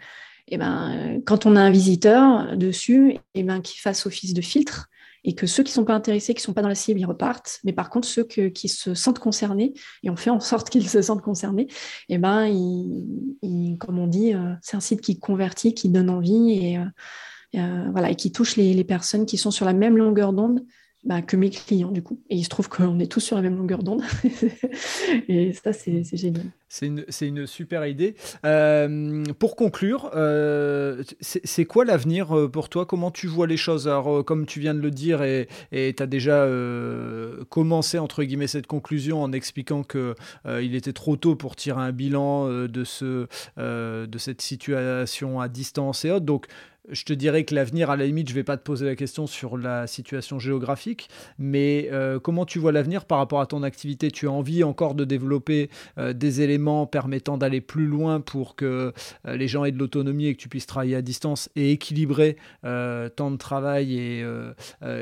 eh ben, quand on a un visiteur dessus, eh ben, qu'il fasse office de filtre et que ceux qui ne sont pas intéressés, qui ne sont pas dans la cible, ils repartent. Mais par contre, ceux qui se sentent concernés, et on fait en sorte qu'ils se sentent concernés, eh ben, ils, comme on dit, euh, c'est un site qui convertit, qui donne envie et, euh, euh, qui touche les, personnes qui sont sur la même longueur d'onde bah, que mes clients, du coup. Et il se trouve qu'on est tous sur la même longueur d'onde. et ça, c'est génial. C'est une, une, super idée. Euh, pour conclure, euh, c'est quoi l'avenir euh, pour toi? Comment tu vois les choses? Alors, comme tu viens de le dire, et tu as déjà commencé, entre guillemets, cette conclusion en expliquant qu'il il était trop tôt pour tirer un bilan de, ce, de cette situation à distance et autres. Donc, je te dirais que l'avenir, à la limite, je ne vais pas te poser la question sur la situation géographique, mais euh, comment tu vois l'avenir par rapport à ton activité? Tu as envie encore de développer euh, des éléments permettant d'aller plus loin pour que euh, les gens aient de l'autonomie et que tu puisses travailler à distance et équilibrer temps de travail et,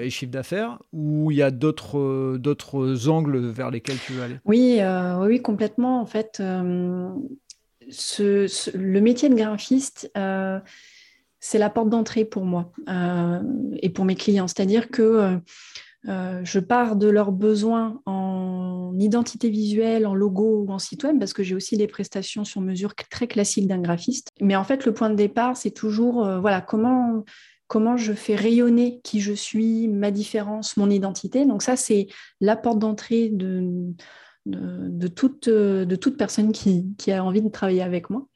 chiffre d'affaires? Ou il y a d'autres, d'autres angles vers lesquels tu veux aller? Oui, oui, complètement. En fait, le métier de graphiste c'est la porte d'entrée pour moi euh, et pour mes clients. C'est-à-dire que euh, euh, je pars de leurs besoins en identité visuelle, en logo ou en site web, parce que j'ai aussi des prestations sur mesure très classiques d'un graphiste. Mais en fait, le point de départ, c'est toujours voilà comment je fais rayonner qui je suis, ma différence, mon identité. Donc ça, c'est la porte d'entrée de, toute, personne qui a envie de travailler avec moi.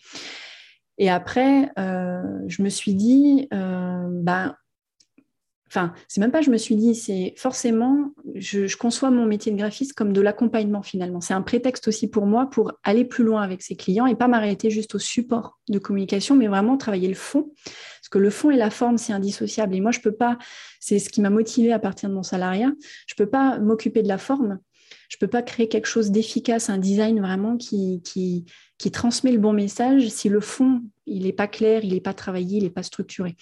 Et après, euh, je me suis dit, euh, ben, enfin, c'est même pas je me suis dit, c'est forcément, je, conçois mon métier de graphiste comme de l'accompagnement finalement. C'est un prétexte aussi pour moi pour aller plus loin avec ses clients et pas m'arrêter juste au support de communication, mais vraiment travailler le fond. Parce que le fond et la forme, c'est indissociable. Et moi, je peux pas, c'est ce qui m'a motivé à partir de mon salariat, je peux pas m'occuper de la forme je ne peux pas créer quelque chose d'efficace, un design vraiment qui, qui, transmet le bon message si le fond, il n'est pas clair, il n'est pas travaillé, il n'est pas structuré.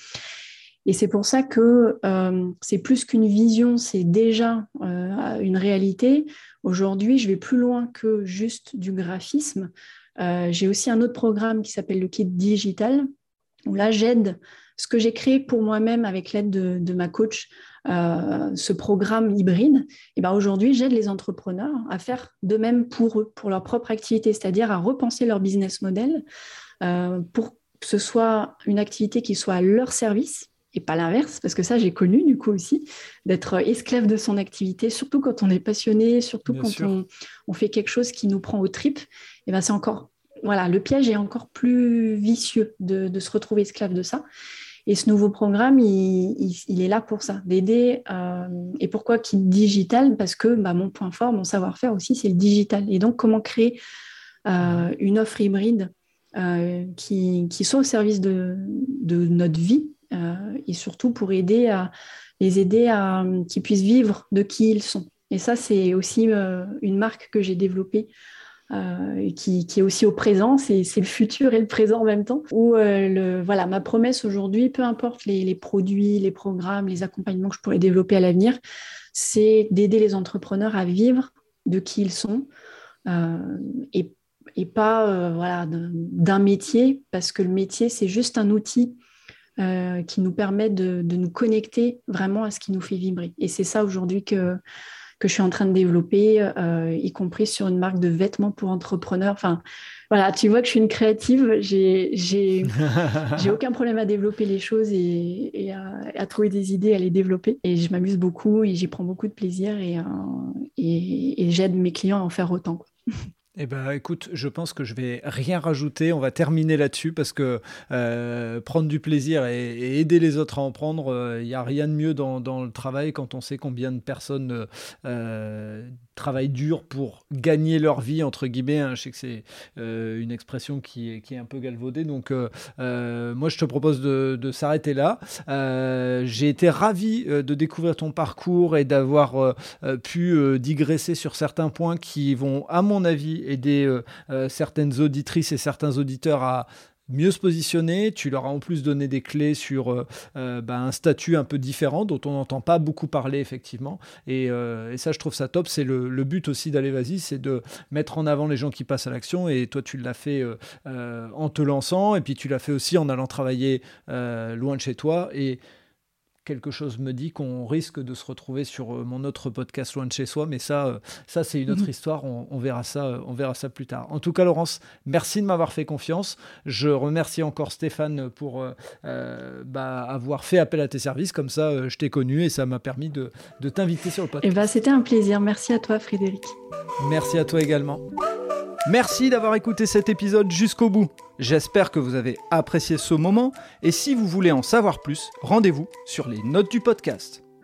Et c'est pour ça que euh, c'est plus qu'une vision, c'est déjà euh, une réalité. Aujourd'hui, je vais plus loin que juste du graphisme. Euh, j'ai aussi un autre programme qui s'appelle le kit digital, où là, j'aide ce que j'ai créé pour moi-même avec l'aide de, de, ma coach euh, ce programme hybride, et ben aujourd'hui, j'aide les entrepreneurs à faire de même pour eux, pour leur propre activité, c'est-à-dire à repenser leur business model euh, pour que ce soit une activité qui soit à leur service et pas l'inverse, parce que ça, j'ai connu du coup aussi, d'être esclave de son activité, surtout quand on est passionné, surtout quand on, fait quelque chose qui nous prend aux tripes, et ben c'est encore, voilà, le piège est encore plus vicieux de, de se retrouver esclave de ça. Et ce nouveau programme, il, est là pour ça, d'aider. Euh, et pourquoi qui digital? Parce que bah, mon point fort, mon savoir-faire aussi, c'est le digital. Et donc, comment créer euh, une offre hybride euh, qui, soit au service de, notre vie et surtout pour aider à les aider à qu'ils puissent vivre de qui ils sont. Et ça, c'est aussi une marque que j'ai développée euh, qui, est aussi au présent, c'est le futur et le présent en même temps. Où euh, voilà, ma promesse aujourd'hui, peu importe les, produits, les programmes, les accompagnements que je pourrais développer à l'avenir, c'est d'aider les entrepreneurs à vivre de qui ils sont euh, et, pas voilà d'un métier, parce que le métier c'est juste un outil qui nous permet de, nous connecter vraiment à ce qui nous fait vibrer. Et c'est ça aujourd'hui que, que je suis en train de développer, y compris sur une marque de vêtements pour entrepreneurs. Enfin, voilà, tu vois que je suis une créative. J'ai, j'ai, aucun problème à développer les choses et, à, trouver des idées, à les développer. Et je m'amuse beaucoup et j'y prends beaucoup de plaisir et, et, j'aide mes clients à en faire autant. Eh ben, écoute, je pense que je vais rien rajouter. On va terminer là-dessus parce que euh, prendre du plaisir et, aider les autres à en prendre, il euh, n'y a rien de mieux dans, le travail quand on sait combien de personnes euh, travaillent dur pour gagner leur vie, entre guillemets. Hein. Je sais que c'est euh, une expression qui est, un peu galvaudée. Donc, euh, euh, moi, je te propose de s'arrêter là. J'ai été ravi de découvrir ton parcours et d'avoir pu digresser sur certains points qui vont, à mon avis, aider certaines auditrices et certains auditeurs à mieux se positionner. Tu leur as en plus donné des clés sur euh, euh, bah, un statut un peu différent dont on n'entend pas beaucoup parler effectivement. Euh, et, ça, je trouve ça top. C'est le, but aussi d'aller vas-y, c'est de mettre en avant les gens qui passent à l'action. Et toi, tu l'as fait en te lançant, et puis tu l'as fait aussi en allant travailler loin de chez toi. Et quelque chose me dit qu'on risque de se retrouver sur euh, mon autre podcast loin de chez soi, mais ça, euh, ça c'est une autre mhm. histoire. On, verra ça, euh, on verra ça plus tard. En tout cas, Laurence, merci de m'avoir fait confiance. Je remercie encore Stéphane pour bah, avoir fait appel à tes services. Comme ça, je t'ai connu et ça m'a permis de, de t'inviter sur le podcast. Eh ben, c'était un plaisir. Merci à toi, Frédéric. Merci à toi également. Merci d'avoir écouté cet épisode jusqu'au bout. J'espère que vous avez apprécié ce moment et si vous voulez en savoir plus, rendez-vous sur les notes du podcast.